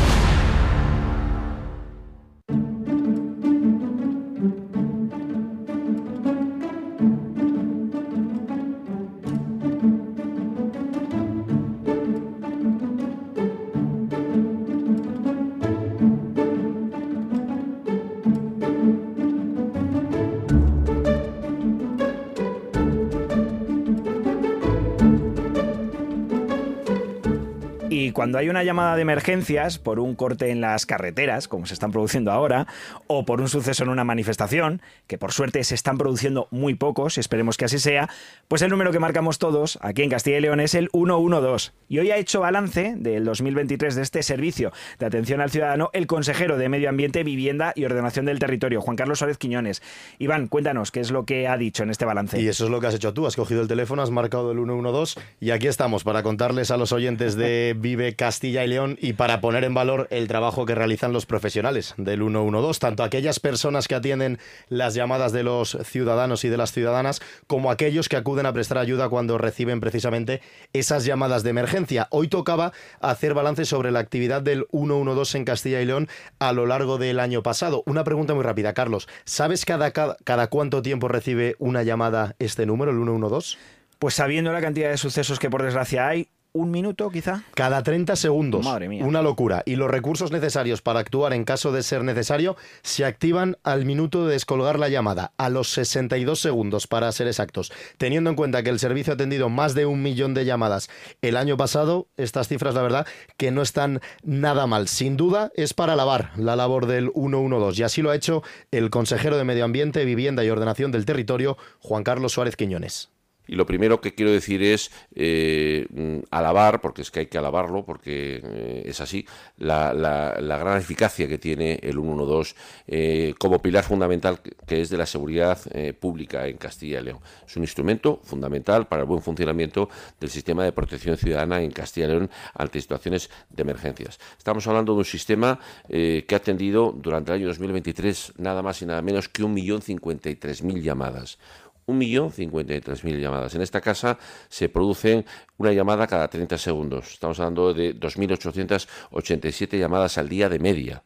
Cuando hay una llamada de emergencias por un corte en las carreteras, como se están produciendo ahora, o por un suceso en una manifestación, que por suerte se están produciendo muy pocos, esperemos que así sea, pues el número que marcamos todos aquí en Castilla y León es el 112. Y hoy ha hecho balance del 2023 de este servicio de atención al ciudadano el consejero de Medio Ambiente, Vivienda y Ordenación del Territorio, Juan Carlos Suárez Quiñones. Iván, cuéntanos qué es lo que ha dicho en este balance. Y eso es lo que has hecho tú, has cogido el teléfono, has marcado el 112 y aquí estamos para contarles a los oyentes de <laughs> Vive Castilla y León y para poner en valor el trabajo que realizan los profesionales del 112, tanto aquellas personas que atienden las llamadas de los ciudadanos y de las ciudadanas, como aquellos que acuden a prestar ayuda cuando reciben precisamente esas llamadas de emergencia. Hoy tocaba hacer balance sobre la actividad del 112 en Castilla y León a lo largo del año pasado. Una pregunta muy rápida, Carlos. ¿Sabes cada, cada, cada cuánto tiempo recibe una llamada este número, el 112? Pues sabiendo la cantidad de sucesos que por desgracia hay, un minuto quizá. Cada 30 segundos. Madre mía. Una locura. Y los recursos necesarios para actuar en caso de ser necesario se activan al minuto de descolgar la llamada, a los 62 segundos para ser exactos. Teniendo en cuenta que el servicio ha atendido más de un millón de llamadas el año pasado, estas cifras la verdad que no están nada mal. Sin duda es para alabar la labor del 112 y así lo ha hecho el consejero de Medio Ambiente, Vivienda y Ordenación del Territorio, Juan Carlos Suárez Quiñones. Y lo primero que quiero decir es eh, alabar, porque es que hay que alabarlo, porque eh, es así, la, la, gran eficacia que tiene el 112 eh, como pilar fundamental que es de la seguridad pública en Castilla y León. Es un instrumento fundamental para el buen funcionamiento del sistema de protección ciudadana en Castilla y León ante situaciones de emergencias. Estamos hablando de un sistema que ha atendido durante el año 2023 nada más y nada menos que 1.053.000 llamadas 1.053.000 llamadas. En esta casa se producen una llamada cada 30 segundos. Estamos hablando de 2.887 llamadas al día de media.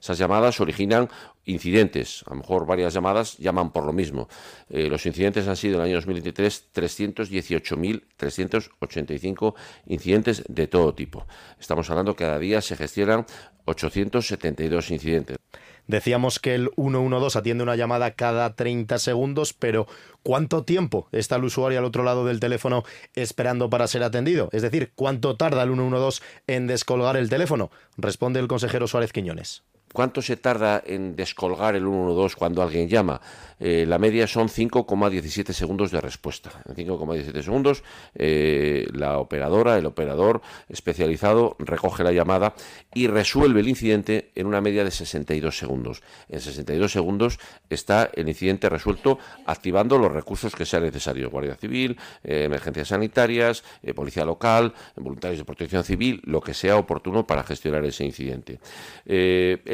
Esas llamadas originan incidentes, a lo mejor varias llamadas llaman por lo mismo. Eh, los incidentes han sido en el año 2023 318.385 incidentes de todo tipo. Estamos hablando que cada día se gestionan 872 incidentes. Decíamos que el 112 atiende una llamada cada 30 segundos, pero ¿cuánto tiempo está el usuario al otro lado del teléfono esperando para ser atendido? Es decir, ¿cuánto tarda el 112 en descolgar el teléfono? Responde el consejero Suárez Quiñones. ¿Cuánto se tarda en descolgar el 112 cuando alguien llama? Eh, la media son 5,17 segundos de respuesta. En 5,17 segundos, eh, la operadora, el operador especializado recoge la llamada y resuelve el incidente en una media de 62 segundos. En 62 segundos está el incidente resuelto activando los recursos que sea necesario. Guardia Civil, eh, emergencias sanitarias, policía local, voluntarios de protección civil, lo que sea oportuno para gestionar ese incidente.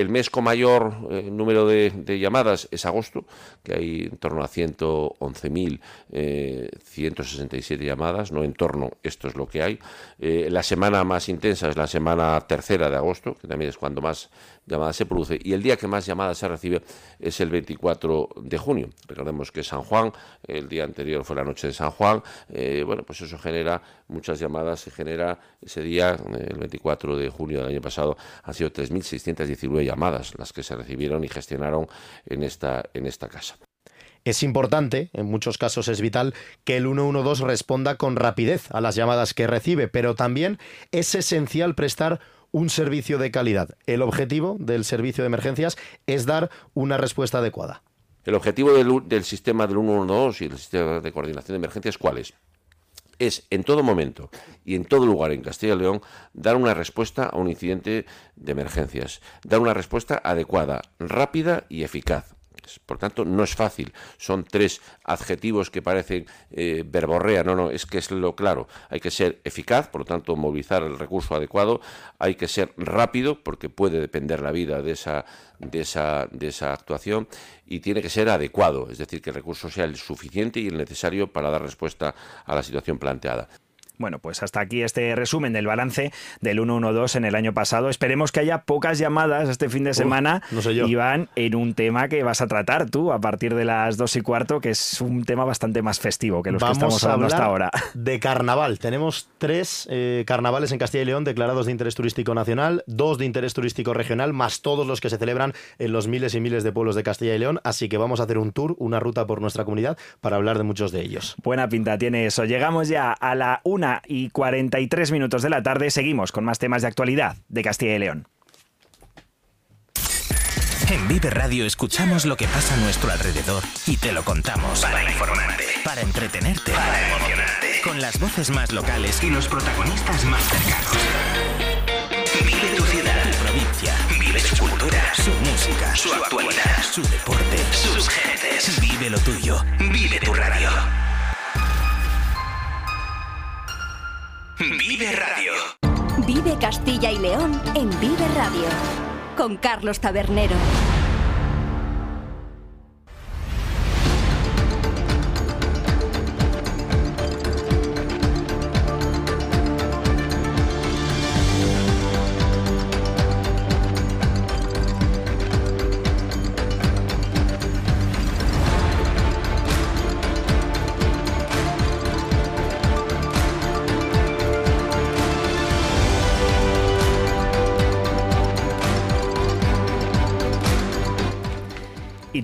Mes con mayor número de, de llamadas es agosto, que hay en torno a 111.167 eh, llamadas, no en torno, esto es lo que hay. Eh, la semana más intensa es la semana tercera de agosto, que también es cuando más llamadas se produce, y el día que más llamadas se recibe es el 24 de junio. Recordemos que San Juan, el día anterior fue la noche de San Juan, eh, bueno, pues eso genera muchas llamadas, se genera ese día, el 24 de junio del año pasado, han sido 3.619 llamadas las que se recibieron y gestionaron en esta, en esta casa. Es importante, en muchos casos es vital, que el 112 responda con rapidez a las llamadas que recibe, pero también es esencial prestar un servicio de calidad. El objetivo del servicio de emergencias es dar una respuesta adecuada. El objetivo del, sistema del 112 y el sistema de coordinación de emergencias, ¿cuál es? es en todo momento y en todo lugar en Castilla y León dar una respuesta a un incidente de emergencias, dar una respuesta adecuada, rápida y eficaz. Por tanto, no es fácil. Son tres adjetivos que parecen eh, verborrea. No, no, es que es lo claro. Hay que ser eficaz, por lo tanto, movilizar el recurso adecuado. Hay que ser rápido, porque puede depender la vida de esa, de esa, de esa actuación. Y tiene que ser adecuado, es decir, que el recurso sea el suficiente y el necesario para dar respuesta a la situación planteada. Bueno, pues hasta aquí este resumen del balance del 112 en el año pasado. Esperemos que haya pocas llamadas este fin de semana, no sé yo. Iván, en un tema que vas a tratar tú a partir de las dos y cuarto, que es un tema bastante más festivo que los que estamos hablando hasta ahora. De carnaval. Tenemos tres eh, carnavales en Castilla y León declarados de interés turístico nacional, dos de interés turístico regional, más todos los que se celebran en los miles y miles de pueblos de Castilla y León. Así que vamos a hacer un tour, una ruta por nuestra comunidad para hablar de muchos de ellos. Buena pinta tiene eso. Llegamos ya a la una y 43 minutos de la tarde seguimos con más temas de actualidad de Castilla y León. En Vive Radio escuchamos lo que pasa a nuestro alrededor y te lo contamos. Para informarte, para entretenerte, para emocionarte. Con las voces más locales y los protagonistas más cercanos. Vive tu ciudad, tu provincia. Vive su cultura, su música, su actualidad, su deporte, sus gentes. Vive lo tuyo. Vive tu radio. Vive Radio. Vive Castilla y León en Vive Radio. Con Carlos Tabernero.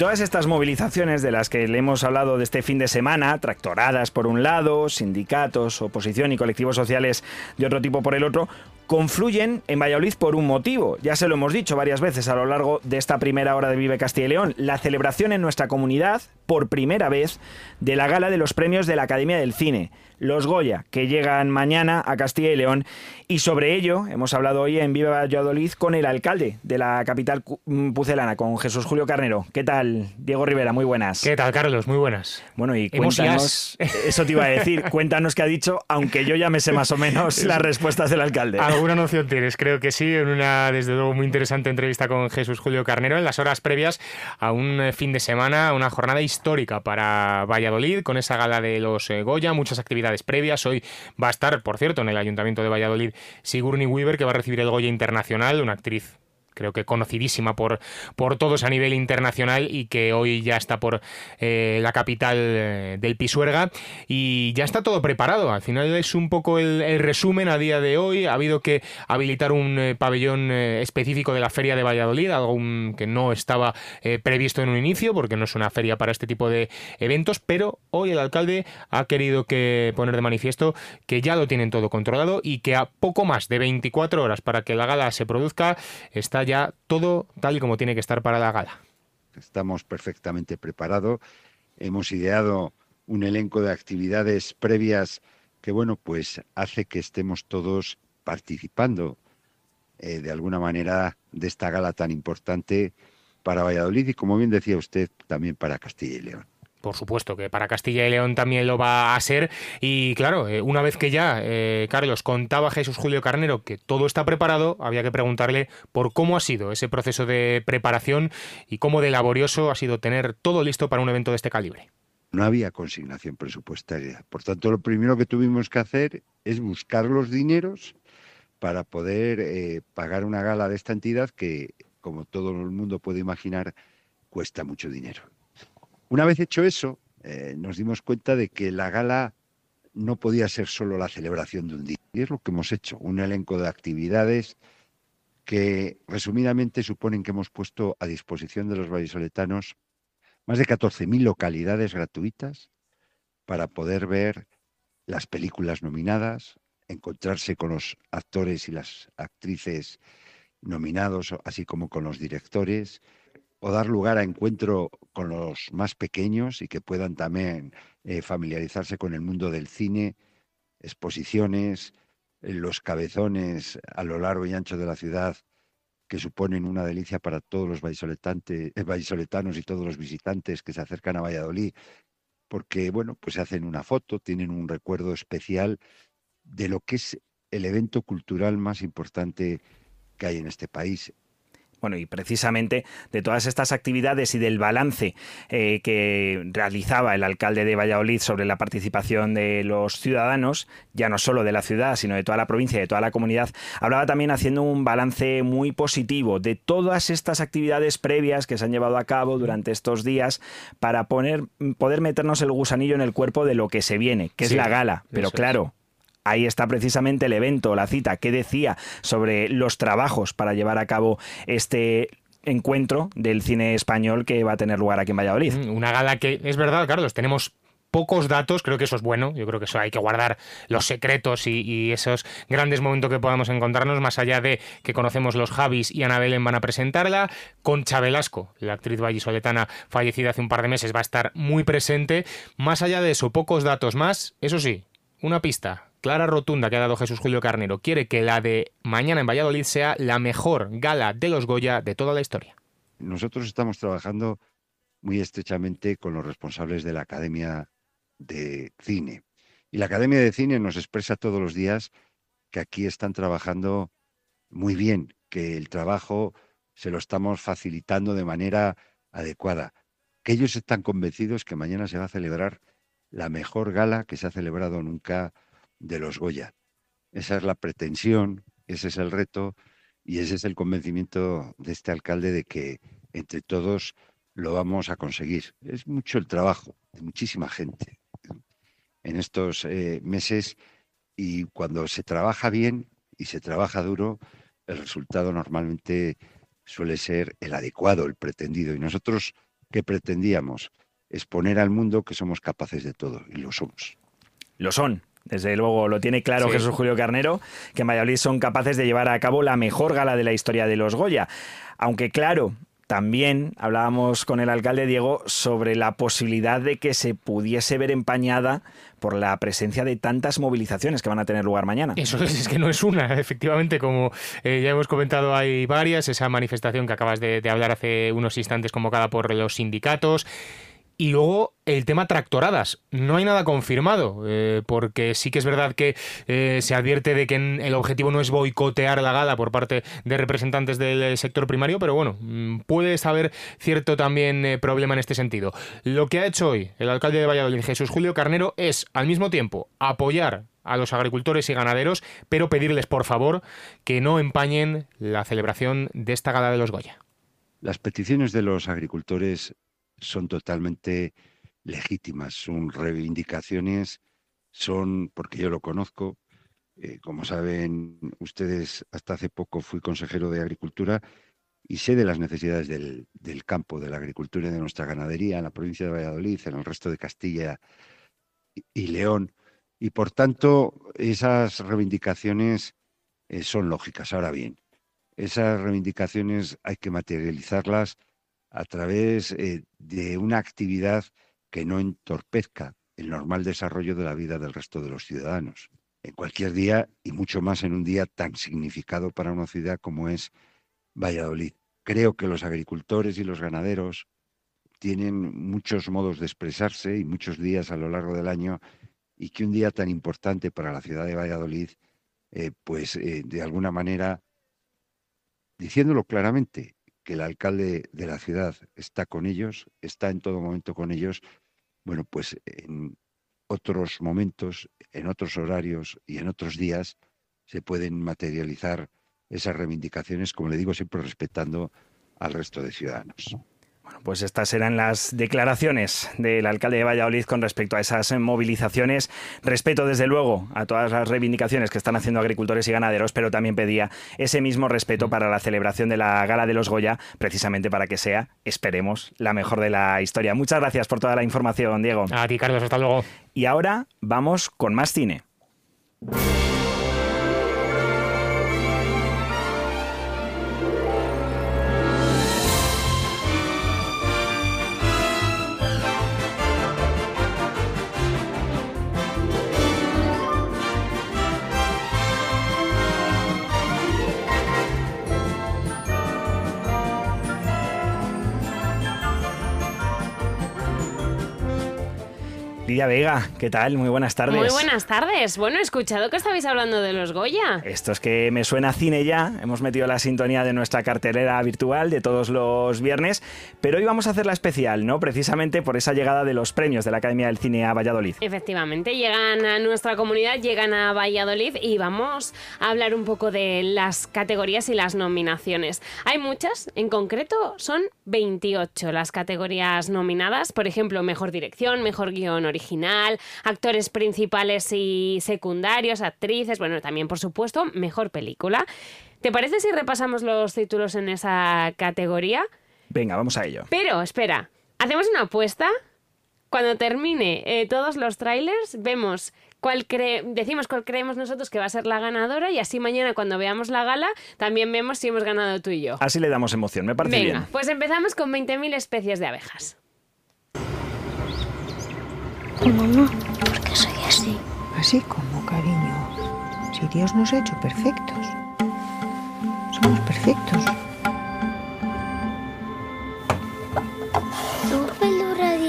Todas estas movilizaciones de las que le hemos hablado de este fin de semana, tractoradas por un lado, sindicatos, oposición y colectivos sociales de otro tipo por el otro, confluyen en Valladolid por un motivo. Ya se lo hemos dicho varias veces a lo largo de esta primera hora de Vive Castilla y León. La celebración en nuestra comunidad, por primera vez, de la gala de los premios de la Academia del Cine los Goya, que llegan mañana a Castilla y León. Y sobre ello hemos hablado hoy en Viva Valladolid con el alcalde de la capital mm, pucelana, con Jesús Julio Carnero. ¿Qué tal, Diego Rivera? Muy buenas. ¿Qué tal, Carlos? Muy buenas. Bueno, y cuéntanos, <laughs> eso te iba a decir, cuéntanos qué ha dicho, aunque yo ya me sé más o menos <laughs> las respuestas del alcalde. Alguna noción tienes, creo que sí, en una, desde luego, muy interesante entrevista con Jesús Julio Carnero. En las horas previas a un eh, fin de semana, una jornada histórica para Valladolid, con esa gala de los eh, Goya, muchas actividades previas. Hoy va a estar, por cierto, en el Ayuntamiento de Valladolid Sigourney Weaver, que va a recibir el Goya Internacional, una actriz creo que conocidísima por, por todos a nivel internacional y que hoy ya está por eh, la capital eh, del Pisuerga y ya está todo preparado. Al final es un poco el, resumen a día de hoy. Ha habido que habilitar un eh, pabellón específico de la Feria de Valladolid, algo que no estaba previsto en un inicio porque no es una feria para este tipo de eventos, pero hoy el alcalde ha querido que poner de manifiesto que ya lo tienen todo controlado y que a poco más de 24 horas para que la gala se produzca está ya todo tal y como tiene que estar para la gala. Estamos perfectamente preparados. Hemos ideado un elenco de actividades previas que, bueno, pues hace que estemos todos participando eh, de alguna manera de esta gala tan importante para Valladolid y, como bien decía usted, también para Castilla y León. Por supuesto que para Castilla y León también lo va a ser. Y claro, eh, una vez que ya, eh, Carlos, contaba Jesús Julio Carnero que todo está preparado, había que preguntarle por cómo ha sido ese proceso de preparación y cómo de laborioso ha sido tener todo listo para un evento de este calibre. No había consignación presupuestaria. Por tanto, lo primero que tuvimos que hacer es buscar los dineros para poder eh, pagar una gala de esta entidad que, como todo el mundo puede imaginar, cuesta mucho dinero. Una vez hecho eso, eh, nos dimos cuenta de que la gala no podía ser solo la celebración de un día. Y es lo que hemos hecho, un elenco de actividades que resumidamente suponen que hemos puesto a disposición de los vallisoletanos más de 14.000 localidades gratuitas para poder ver las películas nominadas, encontrarse con los actores y las actrices nominados, así como con los directores, o dar lugar a encuentro con los más pequeños y que puedan también eh, familiarizarse con el mundo del cine, exposiciones, eh, los cabezones a lo largo y ancho de la ciudad que suponen una delicia para todos los eh, vallisoletanos y todos los visitantes que se acercan a Valladolid, porque bueno, pues se hacen una foto, tienen un recuerdo especial de lo que es el evento cultural más importante que hay en este país, bueno, y precisamente de todas estas actividades y del balance eh, que realizaba el alcalde de Valladolid sobre la participación de los ciudadanos, ya no solo de la ciudad, sino de toda la provincia y de toda la comunidad, hablaba también haciendo un balance muy positivo de todas estas actividades previas que se han llevado a cabo durante estos días para poner, poder meternos el gusanillo en el cuerpo de lo que se viene, que es la gala. Pero claro, Ahí está precisamente el evento, la cita, que decía sobre los trabajos para llevar a cabo este encuentro del cine español que va a tener lugar aquí en Valladolid. Mm, una gala que, es verdad, Carlos, tenemos pocos datos, creo que eso es bueno, yo creo que eso hay que guardar los secretos y, esos grandes momentos que podamos encontrarnos, más allá de que conocemos los Javis y Ana Belén van a presentarla, Concha Velasco, la actriz vallisoletana fallecida hace un par de meses, va a estar muy presente, más allá de eso, pocos datos más, eso sí, una pista, clara rotunda que ha dado Jesús Julio Carnero. Quiere que la de mañana en Valladolid sea la mejor gala de los Goya de toda la historia. Nosotros estamos trabajando muy estrechamente con los responsables de la Academia de Cine. Y la Academia de Cine nos expresa todos los días que aquí están trabajando muy bien, que el trabajo se lo estamos facilitando de manera adecuada, que ellos están convencidos que mañana se va a celebrar la mejor gala que se ha celebrado nunca de los Goya. Esa es la pretensión, ese es el reto y ese es el convencimiento de este alcalde de que entre todos lo vamos a conseguir. Es mucho el trabajo de muchísima gente en estos eh, meses y cuando se trabaja bien y se trabaja duro, el resultado normalmente suele ser el adecuado, el pretendido. Y nosotros que pretendíamos, exponer al mundo que somos capaces de todo, y lo somos. Lo son. Desde luego lo tiene claro Jesús Julio Carnero, que en Valladolid son capaces de llevar a cabo la mejor gala de la historia de los Goya. Aunque claro, también hablábamos con el alcalde Diego sobre la posibilidad de que se pudiese ver empañada por la presencia de tantas movilizaciones que van a tener lugar mañana. Eso es, que no es una, <laughs> efectivamente, como eh, ya hemos comentado, hay varias. Esa manifestación que acabas de hablar hace unos instantes convocada por los sindicatos. Y luego el tema tractoradas. No hay nada confirmado, eh, porque sí que es verdad que eh, se advierte de que el objetivo no es boicotear la gala por parte de representantes del sector primario, pero bueno, mm, puede haber cierto también eh, problema en este sentido. Lo que ha hecho hoy el alcalde de Valladolid, Jesús Julio Carnero, es al mismo tiempo apoyar a los agricultores y ganaderos, pero pedirles por favor que no empañen la celebración de esta gala de los Goya. Las peticiones de los agricultores son totalmente legítimas, son reivindicaciones, son, porque yo lo conozco, eh, como saben ustedes, hasta hace poco fui consejero de Agricultura y sé de las necesidades del, del, campo, de la agricultura y de nuestra ganadería en la provincia de Valladolid, en el resto de Castilla y, León. Y por tanto, esas reivindicaciones eh, son lógicas. Ahora bien, esas reivindicaciones hay que materializarlas a través eh, de una actividad que no entorpezca el normal desarrollo de la vida del resto de los ciudadanos. En cualquier día y mucho más en un día tan significado para una ciudad como es Valladolid. Creo que los agricultores y los ganaderos tienen muchos modos de expresarse y muchos días a lo largo del año y que un día tan importante para la ciudad de Valladolid, eh, pues eh, de alguna manera, diciéndolo claramente, que el alcalde de la ciudad está con ellos, está en todo momento con ellos, bueno, pues en otros momentos, en otros horarios y en otros días se pueden materializar esas reivindicaciones, como le digo, siempre respetando al resto de ciudadanos. Bueno, pues estas eran las declaraciones del alcalde de Valladolid con respecto a esas movilizaciones. Respeto, desde luego, a todas las reivindicaciones que están haciendo agricultores y ganaderos, pero también pedía ese mismo respeto para la celebración de la Gala de los Goya, precisamente para que sea, esperemos, la mejor de la historia. Muchas gracias por toda la información, Diego. A ti, Carlos, hasta luego. Y ahora vamos con más cine. Vega, ¿qué tal? Muy buenas tardes. Muy buenas tardes. Bueno, he escuchado que estabais hablando de los Goya. Esto es que me suena a cine ya. Hemos metido la sintonía de nuestra cartelera virtual de todos los viernes, pero hoy vamos a hacer la especial, ¿no? Precisamente por esa llegada de los premios de la Academia del Cine a Valladolid. Efectivamente, llegan a nuestra comunidad, llegan a Valladolid y vamos a hablar un poco de las categorías y las nominaciones. Hay muchas, en concreto son 28 las categorías nominadas, por ejemplo, mejor dirección, mejor guion original original, actores principales y secundarios, actrices, bueno, también por supuesto, mejor película. ¿Te parece si repasamos los títulos en esa categoría? Venga, vamos a ello. Pero, espera, hacemos una apuesta. Cuando termine eh, todos los trailers, vemos cuál decimos cuál creemos nosotros que va a ser la ganadora y así mañana cuando veamos la gala también vemos si hemos ganado tú y yo. Así le damos emoción, me parece Venga, Pues empezamos con 20.000 especies de abejas. Mamá, ¿por qué soy así? Así como, cariño. Si Dios nos ha hecho perfectos. Somos perfectos.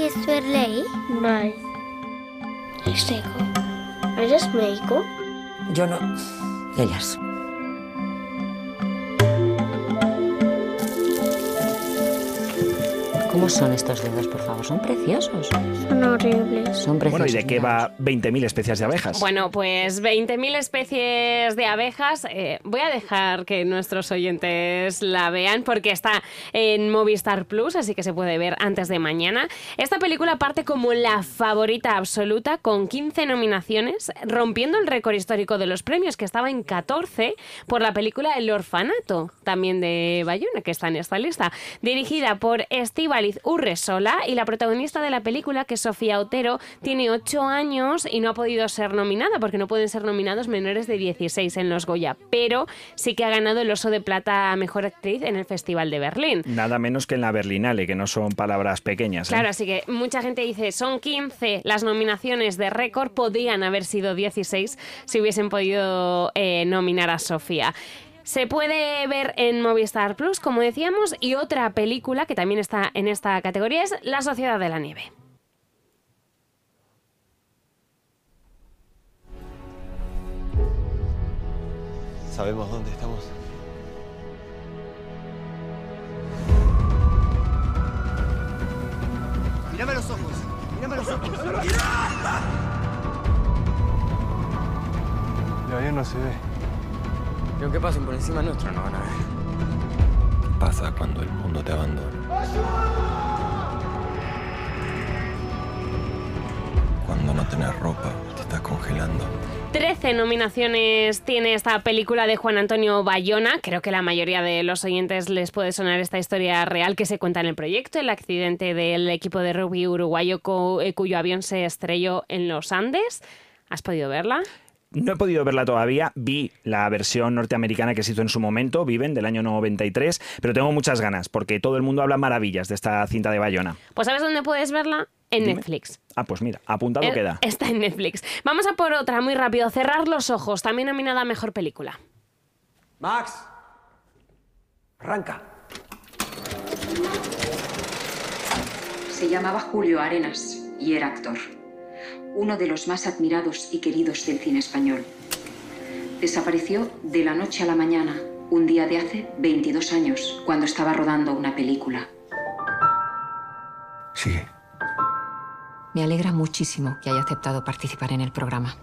Y és per ley? Mai. ¿Eres médico? Yo no. Ellas. ¿Cómo son estos dedos, por favor? Son preciosos. Son horribles. Son preciosos. Bueno, ¿y de qué va 20.000 especies de abejas? Bueno, pues 20.000 especies de abejas. Eh, voy a dejar que nuestros oyentes la vean porque está en Movistar Plus, así que se puede ver antes de mañana. Esta película parte como la favorita absoluta con 15 nominaciones, rompiendo el récord histórico de los premios que estaba en 14 por la película El Orfanato, también de Bayona, que está en esta lista. Dirigida por Estival Urresola y la protagonista de la película, que es Sofía Otero, tiene 8 años y no ha podido ser nominada porque no pueden ser nominados menores de 16 en los Goya, pero sí que ha ganado el Oso de Plata a Mejor Actriz en el Festival de Berlín. Nada menos que en la Berlinale, que no son palabras pequeñas. ¿eh? Claro, así que mucha gente dice, son 15 las nominaciones de récord, podrían haber sido 16 si hubiesen podido eh, nominar a Sofía. Se puede ver en Movistar Plus, como decíamos, y otra película que también está en esta categoría es La Sociedad de la Nieve. ¿Sabemos dónde estamos? Mírame a los ojos. Mírame a los ojos. El avión no se ve. Y aunque pasen por encima nuestro, no van a ver. ¿Qué pasa cuando el mundo te abandona? Cuando no tenés ropa, te estás congelando. 13 nominaciones tiene esta película de Juan Antonio Bayona. Creo que la mayoría de los oyentes les puede sonar esta historia real que se cuenta en el proyecto, el accidente del equipo de rugby uruguayo eh, cuyo avión se estrelló en los Andes. ¿Has podido verla? No he podido verla todavía, vi la versión norteamericana que se hizo en su momento, Viven, del año 93, pero tengo muchas ganas, porque todo el mundo habla maravillas de esta cinta de Bayona. Pues ¿sabes dónde puedes verla? En Dime. Netflix. Ah, pues mira, apuntado queda. Está en Netflix. Vamos a por otra, muy rápido. Cerrar los ojos, también nominada a Mejor Película. Max. Arranca. Se llamaba Julio Arenas y era actor. Uno de los más admirados y queridos del cine español. Desapareció de la noche a la mañana, un día de hace 22 años, cuando estaba rodando una película. Sigue. Me alegra muchísimo que haya aceptado participar en el programa.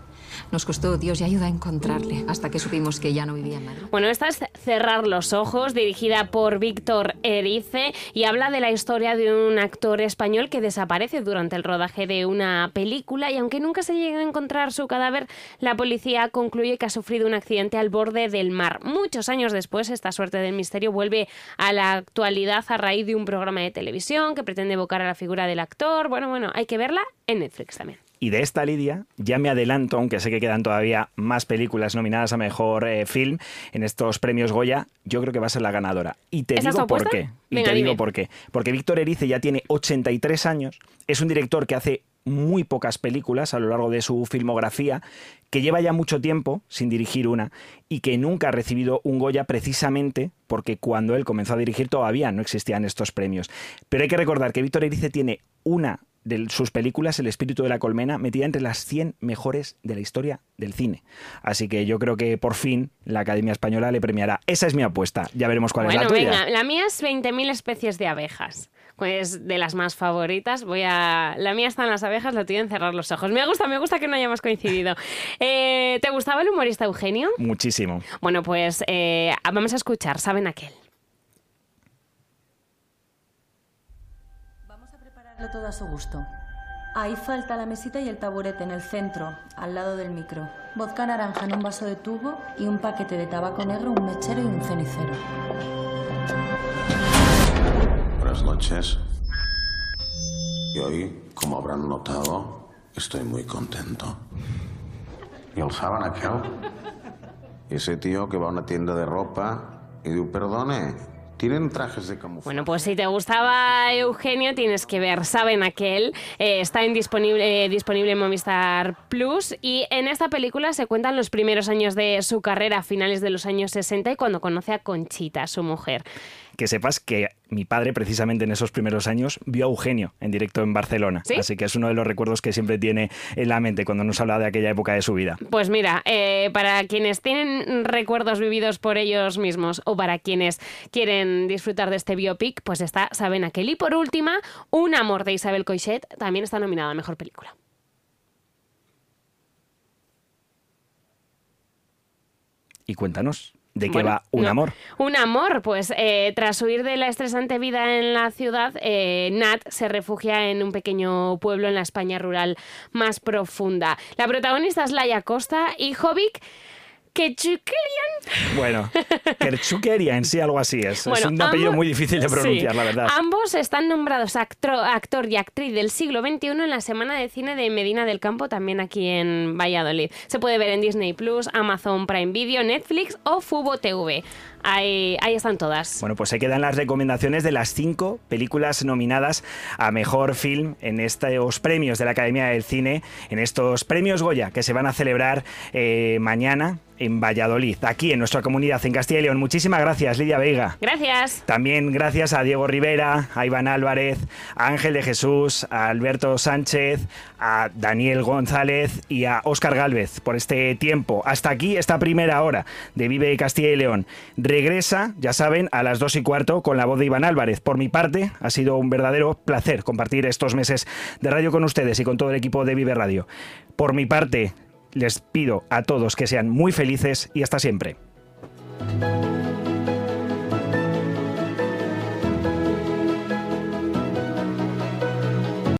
Nos costó Dios y ayuda a encontrarle hasta que supimos que ya no vivía en Madrid. Bueno, esta es Cerrar los Ojos, dirigida por Víctor Erice, y habla de la historia de un actor español que desaparece durante el rodaje de una película y aunque nunca se llegue a encontrar su cadáver, la policía concluye que ha sufrido un accidente al borde del mar. Muchos años después, esta suerte del misterio vuelve a la actualidad a raíz de un programa de televisión que pretende evocar a la figura del actor. Bueno, bueno, hay que verla en Netflix también. Y de esta Lidia, ya me adelanto, aunque sé que quedan todavía más películas nominadas a mejor eh, film en estos premios Goya, yo creo que va a ser la ganadora. Y te ¿Esa es digo por qué. Y Venga, te digo por qué. Porque Víctor Erice ya tiene 83 años, es un director que hace muy pocas películas a lo largo de su filmografía, que lleva ya mucho tiempo sin dirigir una y que nunca ha recibido un Goya precisamente porque cuando él comenzó a dirigir todavía no existían estos premios. Pero hay que recordar que Víctor Erice tiene una de sus películas, El espíritu de la colmena, metida entre las 100 mejores de la historia del cine. Así que yo creo que por fin la Academia Española le premiará. Esa es mi apuesta. Ya veremos cuál bueno, es la tuya. venga, la mía es 20.000 especies de abejas. Pues de las más favoritas. Voy a. La mía está en las abejas, la tuya en cerrar los ojos. Me gusta, me gusta que no hayamos coincidido. <laughs> Eh, ¿Te gustaba el humorista Eugenio? Muchísimo. Bueno, pues eh, vamos a escuchar, ¿saben aquel? Todo a su gusto. Ahí falta la mesita y el taburete en el centro, al lado del micro. Vodka naranja en un vaso de tubo y un paquete de tabaco negro, un mechero y un cenicero. Buenas noches. Y hoy, como habrán notado, estoy muy contento. ¿Y el saben aquel? Ese tío que va a una tienda de ropa y dice, perdone, ¿tienen trajes de camuflaje? Bueno, pues si te gustaba Eugenio, tienes que ver Saben aquel. Eh, está disponible, eh, disponible en Movistar Plus. Y en esta película se cuentan los primeros años de su carrera, finales de los años 60, y cuando conoce a Conchita, su mujer. Que sepas que mi padre, precisamente en esos primeros años, vio a Eugenio en directo en Barcelona. ¿Sí? Así que es uno de los recuerdos que siempre tiene en la mente cuando nos habla de aquella época de su vida. Pues mira, eh, para quienes tienen recuerdos vividos por ellos mismos o para quienes quieren disfrutar de este biopic, pues está Saben aquel. Y por última, Un amor de Isabel Coixet también está nominada a Mejor Película. Y cuéntanos, ¿de qué Bueno, va un no. amor? Un amor, pues eh, tras huir de la estresante vida en la ciudad, eh, Nat se refugia en un pequeño pueblo en la España rural más profunda. La protagonista es Laia Costa y Jovic Kechukerian. Bueno, Kerchukerian en sí, algo así es. es un apellido muy difícil de pronunciar, sí. la verdad. Ambos están nombrados actor y actriz del siglo XXI en la Semana de Cine de Medina del Campo, también aquí en Valladolid. Se puede ver en Disney Plus, Amazon Prime Video, Netflix o Fubo TV. Ahí, ahí están todas. Bueno, pues se quedan las recomendaciones de las cinco películas nominadas a Mejor Film en estos premios de la Academia del Cine, en estos premios Goya que se van a celebrar eh, mañana en Valladolid, aquí en nuestra comunidad en Castilla y León. Muchísimas gracias, Lidia Veiga. Gracias. También gracias a Diego Rivera, a Iván Álvarez, a Ángel de Jesús, a Alberto Sánchez, a Daniel González y a Óscar Gálvez por este tiempo. Hasta aquí esta primera hora de Vive Castilla y León. Regresa, ya saben, a las dos y cuarto con la voz de Iván Álvarez. Por mi parte, ha sido un verdadero placer compartir estos meses de radio con ustedes y con todo el equipo de Vive Radio. Por mi parte, les pido a todos que sean muy felices y hasta siempre.